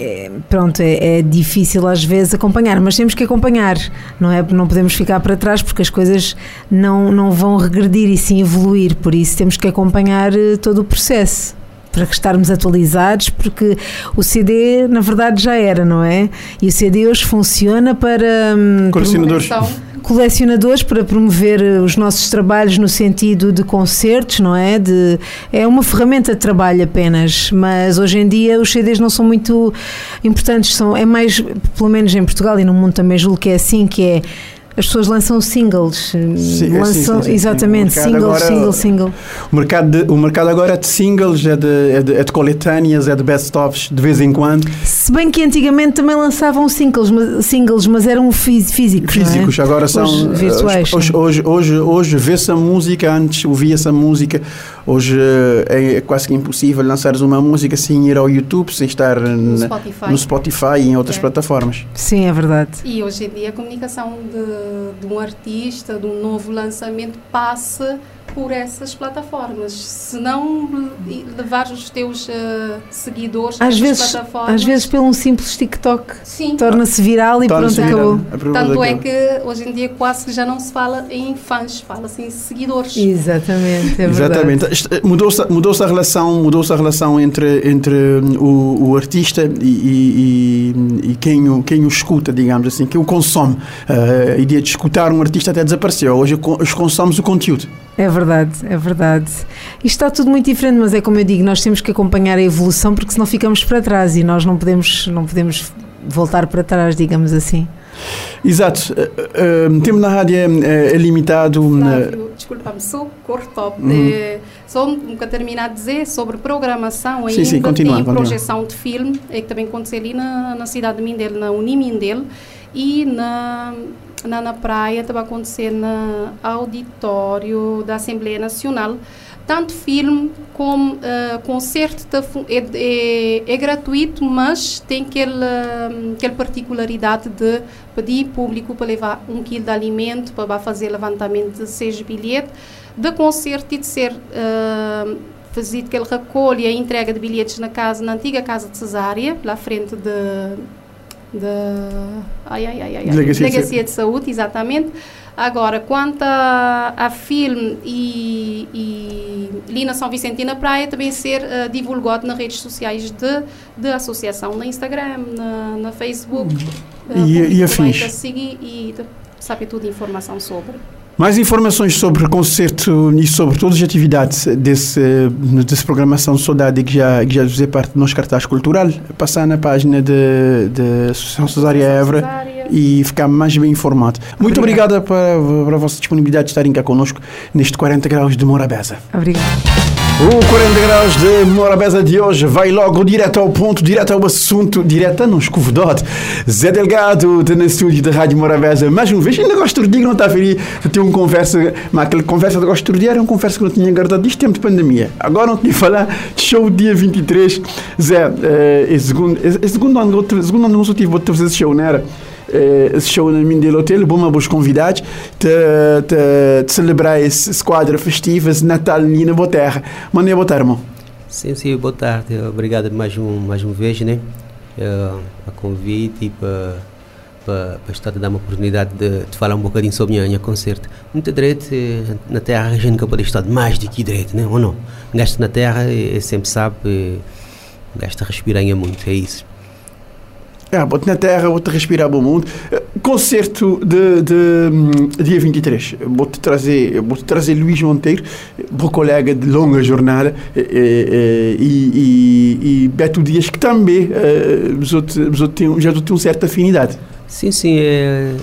é, pronto, é, é difícil às vezes acompanhar, mas temos que acompanhar, não é? Não podemos ficar para trás porque as coisas não, não vão regredir e sim evoluir, por isso temos que acompanhar eh, todo o processo para estarmos atualizados, porque o CD na verdade já era, não é? E o CD hoje funciona para hum, Colecionadores. Então, colecionadores para promover eh, os nossos trabalhos no sentido de concertos, não é? De, é uma ferramenta de trabalho apenas, mas hoje em dia os CDs não são muito importantes, são, é mais, pelo menos em Portugal e no mundo também julgo que é assim, que é as pessoas lançam singles, Sim, é, lançam sim, sim, sim. exatamente O mercado single, agora- single, single. O mercado, de- o mercado agora é de singles, é de, é de, é de coletâneas, é de best-ofs de vez em quando. Se bem que antigamente também lançavam singles, mas, singles, mas eram fí- físicos, não é? Físicos, agora são Hoje, eh, virtuais. Hoje, sim. hoje, hoje, hoje vê-se a música, antes ouvia essa música. Hoje eh, é quase que impossível lançares uma música sem ir ao YouTube, sem estar no na- Spotify. no Spotify e em outras É. plataformas. Sim, é verdade. E hoje em dia a comunicação de, de um artista, de um novo lançamento, passa por essas plataformas. Se não le- levar os teus eh, seguidores Às vezes, plataformas... às vezes pelo um simples TikTok torna-se viral e Torna-se pronto, viral. acabou. A probabilidade Tanto é que hoje em dia quase que já não se fala em fãs, fala-se em seguidores. Exatamente, é Exatamente. eh, Mudou-se mudou a relação, mudou a relação entre, entre o, o artista e, e- e- quem, o, quem o escuta, digamos assim, quem o consome. Eh, a ideia de escutar um artista até desapareceu. Hoje co- hoje consomos o conteúdo. É verdade, é verdade. Isto está tudo muito diferente, mas é como eu digo, nós temos que acompanhar a evolução porque senão ficamos para trás e nós não podemos, não podemos voltar para trás, digamos assim. Exato. Eh, eh, o tempo na rádio é, é limitado. Flávio, desculpa-me, só cortou. Uhum. Eh, só um bocado terminar de dizer sobre programação Sim, ainda sim, continua, tem continua. projeção de filme, é que também aconteceu ali na, na cidade de Mindelo, na Unimindelo, e na, na, na praia também acontecer no auditório da Assembleia Nacional. Tanto filme como eh, concerto tá é, é, é gratuito, mas tem aquela, aquela particularidade de pedir público para levar um quilo de alimento, para fazer levantamento de seis bilhetes, de concerto e de ser uh, fazer aquele recolha e entrega de bilhetes na casa, na antiga casa de Cesária, lá frente de, de ai, ai, ai, ai, Delegacia de Delegacia de Saúde, exatamente. Agora, quanto a, a filme e, e ali na São Vicente e na Praia, também ser uh, divulgado nas redes sociais de, de associação, no Instagram, na, na Facebook. E- e Uh, afins. vai seguir e saber tudo informação sobre. Mais informações sobre o concerto e sobre todas as atividades desse, dessa programação de saudade que já, que já fazia parte do nosso cartaz cultural, passar na página de Associação Cesária Évora e ficar mais bem informado. Muito obrigada para, para a vossa disponibilidade de estarem cá connosco neste 40 graus de Morabeza. Obrigada. O 40 graus de Morabeza de hoje vai logo direto ao ponto, direto ao assunto, direto a não escovedade. Zé Delgado, de no estúdio da Rádio Morabeza. Mais uma vez, ainda gosto de não está a. Eu tenho uma conversa, mas aquela conversa de gosto de era uma conversa que não tinha guardado desde tempo de pandemia. Agora não tinha falar show dia 23. Zé, eh, é segundo, é, é segundo ano, segundo ano consecutivo vou fazer show, não era? Eh, esse show na Mindelo Hotel, bom, bons convidados de, de, de celebrar esse quadro festivo, esse Natal ali na boa terra. Mandei boa tarde, irmão. Sim, sim, boa tarde. Obrigado mais, um, mais uma vez, né? Uh, a convite e para para estar a dar uma oportunidade de, de falar um bocadinho sobre a minha, concerto. Muito direito, eh, na Terra a gente nunca pode estar mais do que direito, né? ou não? Gajo na Terra é sempre sabe, gajo está respiranha muito, é isso. É, bote na terra, vou-te respirar bom mundo. Eh, Concerto de, de hum, dia 23. Vou-te trazer, vou-te trazer Luís Monteiro, meu colega de longa jornada, eh, eh, e, e, e Beto Dias, que também outros têm- já têm uma certa afinidade. Sim, sim, é,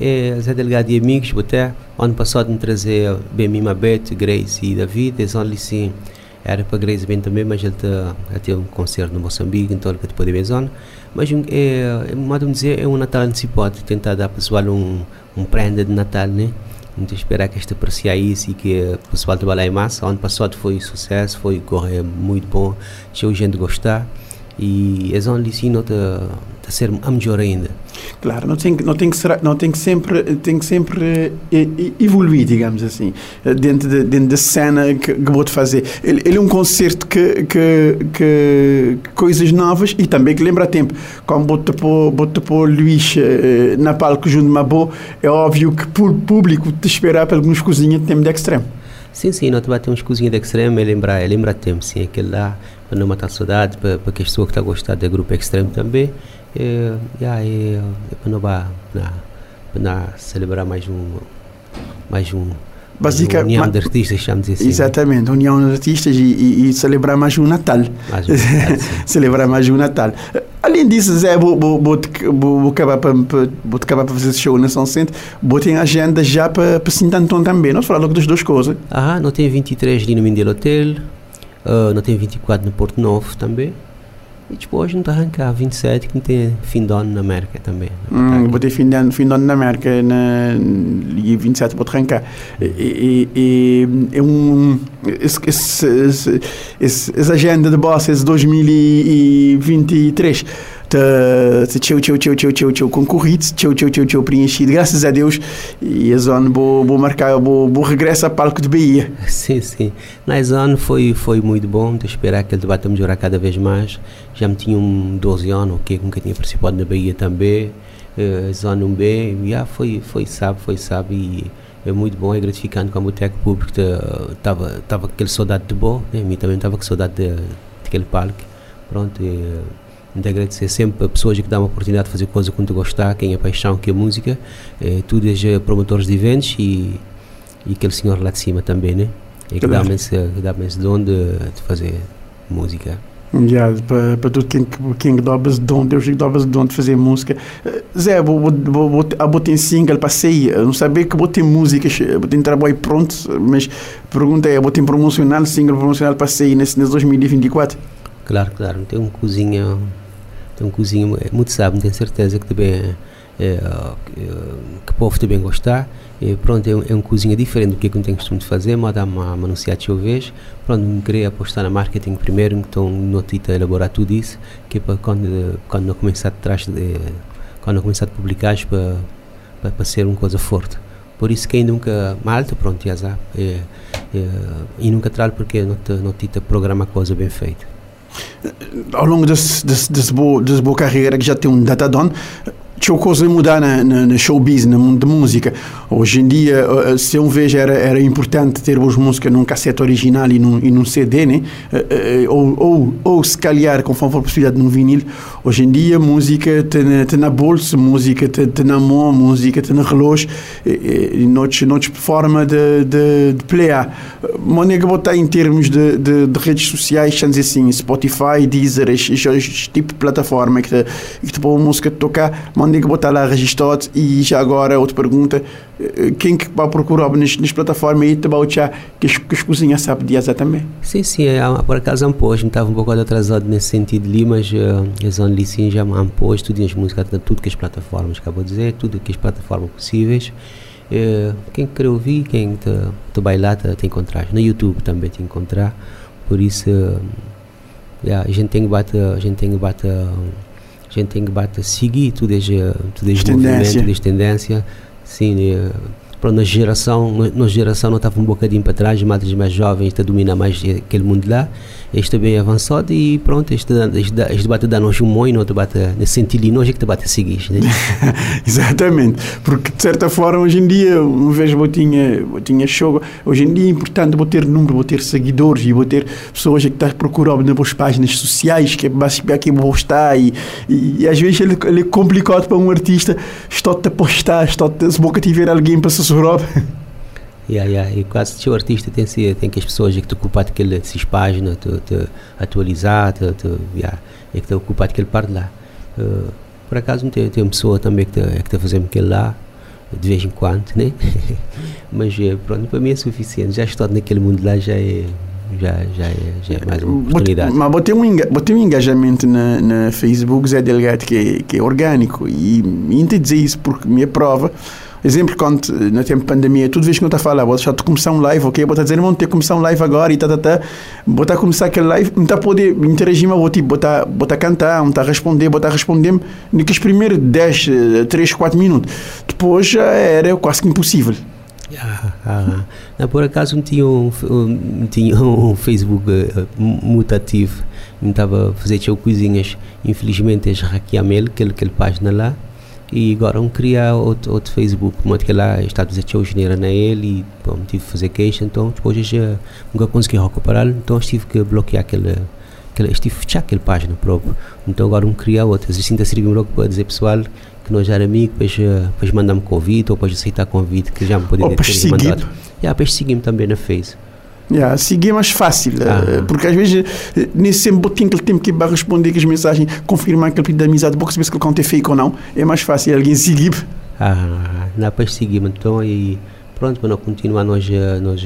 é Zé Delegado e amigos, até ano passado me trazer bem mim, Beto, Grace e David, eles ali sim, era para Grace bem também, mas ele a ter um concerto no Moçambique, então ele pode ver zona. Mas um, é, modo de dizer, é um Natal antecipado, tentar dar para o pessoal um, um prenda de Natal, né? Muito esperar que este apreciar isso e que o pessoal trabalhar em massa. Ano passado foi sucesso, foi correr muito bom, tinha gente gostar e é onde não está a ser a melhor ainda. Claro, não tem, não tem, que, ser, não tem que sempre, tem que sempre evoluir, digamos assim, dentro, de, dentro da cena que, que vou-te fazer. Ele, ele, é um concerto que, que, que, coisas novas e também que lembra tempo. Como vou-te pôr, vou pôr Luís na palco junto de Mabo, é óbvio que por público te esperar para algumas cozinhas de tempo de extremo. Sim, sim, nós temos cozinha de extremo, é lembrar, lembrar tempo, sim, aquele lá, não matar saudade, para, para que as pessoas que a gostar do grupo extremo também. É, yeah, é, é para não para, para celebrar mais um mais um Basica, união de artistas, chamamos assim. Exatamente, união de artistas e, e, e, celebrar mais um Natal. Mais um Natal celebrar mais um Natal. Além disso, Zé, vou, vou, vou, vou, acabar para vou acabar para fazer esse show na São Centro. Vou ter agenda já para, para Sintantão também. Nós falamos das duas coisas. Ah, não tem 23 ali no Mindelo Hotel, uh, não tem 24 no Porto Novo também. E depois não está arrancar 27 que não tem fim de ano na América também. Hum, vou ter fim de ano, fim de ano na América na, e 27 vou arrancar. E, é um. Esse, esse, esse, esse, essa agenda de boss, esse 2023 tchau, tchau, tchau, tchau, tchau, tchau, concorrido, tchau, tchau, tchau, tchau, preenchido, graças a Deus. E a zona vou, vou marcar, vou, vou regresso a palco de Bahia. Sim, sim. Na zona foi, foi muito bom, de esperar que ele debate melhorar cada vez mais. Já me tinha um 12 anos, que nunca tinha participado na Bahia também. Uh, zona 1B, já foi, foi sabe, foi sabe. E, é muito bom, é gratificante como o técnico público estava tava aquele saudade de bom, né? mim também estava com saudade de, daquele palco. Pronto, e, de agradecer sempre a pessoas que dão a oportunidade de fazer coisa quando gostar, quem é paixão, que é música, é, tu desde promotores de eventos e, e aquele senhor lá de cima também, né? É que dá-me esse, dá esse dom de, de fazer música. Yeah, para, tudo quem, quem dobras dom, Deus que dobras dom de fazer música. Uh, Zé, vou, vou, vou, vou, vou ter single, passei, não sabia que vou ter música, vou ter trabalho pronto, mas pergunta é, vou ter promocional, single promocional passei nesse, nesse 2024? Claro, claro, tem um cozinha tem um cozinho muito sábio, tenho certeza que também é, é, que o povo também gostar. E pronto, é, é um cozinha diferente do que eu tenho costume de fazer, mas dá uma anunciar eu vejo. Pronto, me queria apostar na marketing primeiro, então não a elaborar tudo isso, que é para quando, quando eu começar a trás de, quando eu começar a publicar para, para, para ser uma coisa forte. Por isso quem nunca malta, pronto, já sabe. É, é, e nunca traz porque não não te programa coisa bem feita ao longo desse, desse, desse, boa, desse boa carreira que já tem um datadon, tinha coisa mudar na, na, na showbiz, mundo de música. Hoje em dia, se eu vejo, era, era importante ter boas músicas num cassete original e num, e num CD, né? Ou, ou, ou se calhar, conforme for a possibilidade, num vinil. Hoje em dia, música tem, tem na bolsa, música tem, tem na mão, música tem no relógio, e, e noutros, noutros forma de, de, de playar. Monega botar em termos de, de, de redes sociais, estamos assim, Spotify, Deezer, este, este tipo de plataforma que te, que te põe música de tocar, onde é que botar lá registrado e já agora outra pergunta eh, quem que vai procurar nas, nas plataformas e te vai que as, que as cozinhas sabe de também? Sim sim é, por acaso um posto estava um pouco atrasado nesse sentido ali mas uh, ali sim já um posto tudo as músicas tudo que as plataformas acabou de dizer tudo que as plataformas possíveis. Uh, quem quer ouvir quem te, te bailar te, te encontrar. No YouTube também te encontrar. Por isso yeah, a gente tem que bater a gente tem que bater a gente tem que bater, seguir tudo este, tudo este movimento, tudo este tendência. Sim, né? para na geração, nossa geração não estava um bocadinho para trás, mas mais jovens está domina mais aquele mundo lá. Este bem avançado e pronto, este, este, este debate dá-nos um monte, não debate nesse sentido e nós é que debate a seguir. Né? Exatamente, porque de certa forma hoje em dia, uma vez eu tinha, eu tinha show, hoje em dia é importante vou ter número, vou ter seguidores e vou ter pessoas que estão procurando nas páginas sociais, que é que vou postar e, e, e, às vezes ele, ele é complicado para um artista, estou-te a postar, estou-te, se boca tiver alguém para se. Yeah, yeah. E quase se o artista tem, -se, tem que as pessoas que estão ocupadas com essas páginas, te, te atualizar, te, te, yeah, é que estão ocupadas com aquele par lá. Uh, por acaso tem, tem uma pessoa também que está é que tá fazendo aquele lá, de vez em quando, né? Mas é, pronto, para mim é suficiente. Já estou naquele mundo lá, já é, já, já, é, já é mais uma oportunidade. Mas botei um, botei um engajamento na, na Facebook, Zé Delgado, que é, que é orgânico. E, e dizer isso porque minha prova Exemplo, quando no tempo de pandemia, tudo vez que não está a falar, vou deixar de começar um live, ok? Vou estar dizendo, vamos ter começar um live agora e tá, tá, tá. Vou estar a começar aquele live, não está a poder interagir, mas vou tipo, botar, botar cantar, não está a responder, botar a responder naqueles primeiros 10, 3, 4 minutos. Depois já era quase que impossível. Ah, ah, não, por acaso tinha um, um, tinha um Facebook uh, mutativo, estava a fazer coisinhas, infelizmente eles hackearam ele, aquele, aquele página lá, e agora vão criar outro, outro Facebook, como que lá está a dizer que geneira na ele e bom, tive que fazer queixa, então depois já nunca consegui recuperar, então tive que bloquear aquele, aquele estive a fechar aquela página próprio, então agora vamos criar outras, assim ainda serviu logo para dizer pessoal que nós já amigos, depois, eh, depois mandamos convite ou depois aceitar convite que já me poderia ter mandado. Yeah, depois seguimos também na Face. Yeah, seguir é mais fácil, ah. porque às vezes eh, nem sempre botinho aquele tempo que vai responder que as mensagens, confirmar aquele pedido de amizade, porque saber se ele conta é fake ou não, é mais fácil alguém seguir. Ah, não, depois seguimos então e pronto, para não continuar nós, nós,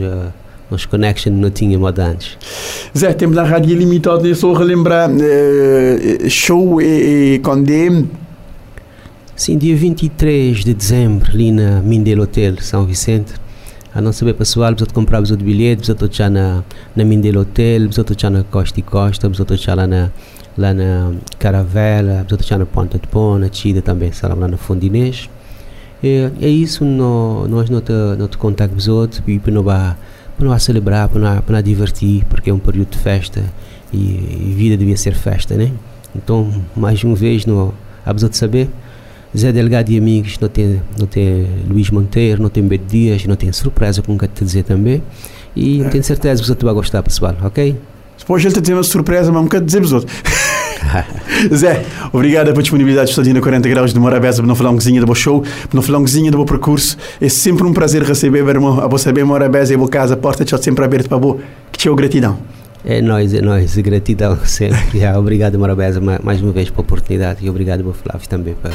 nós connection não tínhamos antes. Zé, temos a rádio limitada, só relembrar, uh, show e, e Condé Sim, dia 23 de dezembro, ali na Mindelo Hotel, São Vicente. A não saber pessoal, precisa comprar o bilhete, precisa estar na, na Mindelo Hotel, precisa estar na Costa e Costa, precisa estar lá na, lá na Caravela, precisa estar na Ponta de Pão, na Tida também, lá na Fondinês. É, é isso, no, nós não te, não te contactamos outros, e para não para não celebrar, para não, para não divertir, porque é um período de festa e, e vida devia ser festa, né? Então, mais uma vez, não, a de saber, Zé Delgado e amigos, não tem, não tem Luís Monteiro, não tem Beto Dias, não tem surpresa, como te dizer também. E é. tenho certeza que você vai gostar, pessoal, ok? Depois ele te dizer uma surpresa, mas nunca dizer os outros. Zé, obrigado pela disponibilidade de estar na 40 graus de Morabeza para não falar um cozinha do meu show, para não falar um cozinha do meu percurso. É sempre um prazer receber irmão, a você saber Morabeza e a boa casa, a porta está sempre aberta para você. Que te gratidão. É nós, é nós, gratidão sempre. obrigado, Morabeza, mais uma vez pela oportunidade e obrigado, meu Flávio, também para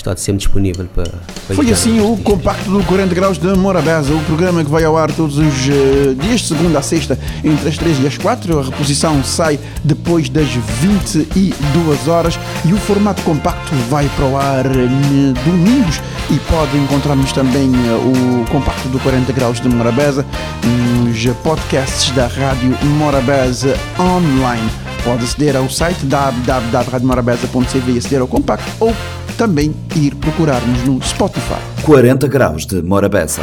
está sempre disponível para, para Foi assim o compacto do 40 Graus de Morabeza, o programa que vai ao ar todos os uh, dias, segunda a sexta, entre as 3 e as 4. A reposição sai depois das 22 horas e o formato compacto vai para o ar uh, domingos e pode encontrarmos também uh, o compacto do 40 Graus de Morabeza nos podcasts da Rádio Morabeza online. Pode aceder ao site www.radiomorabeza.cv e aceder ao compacto ou também ir procurar-nos no Spotify. 40 graus de Morabeza.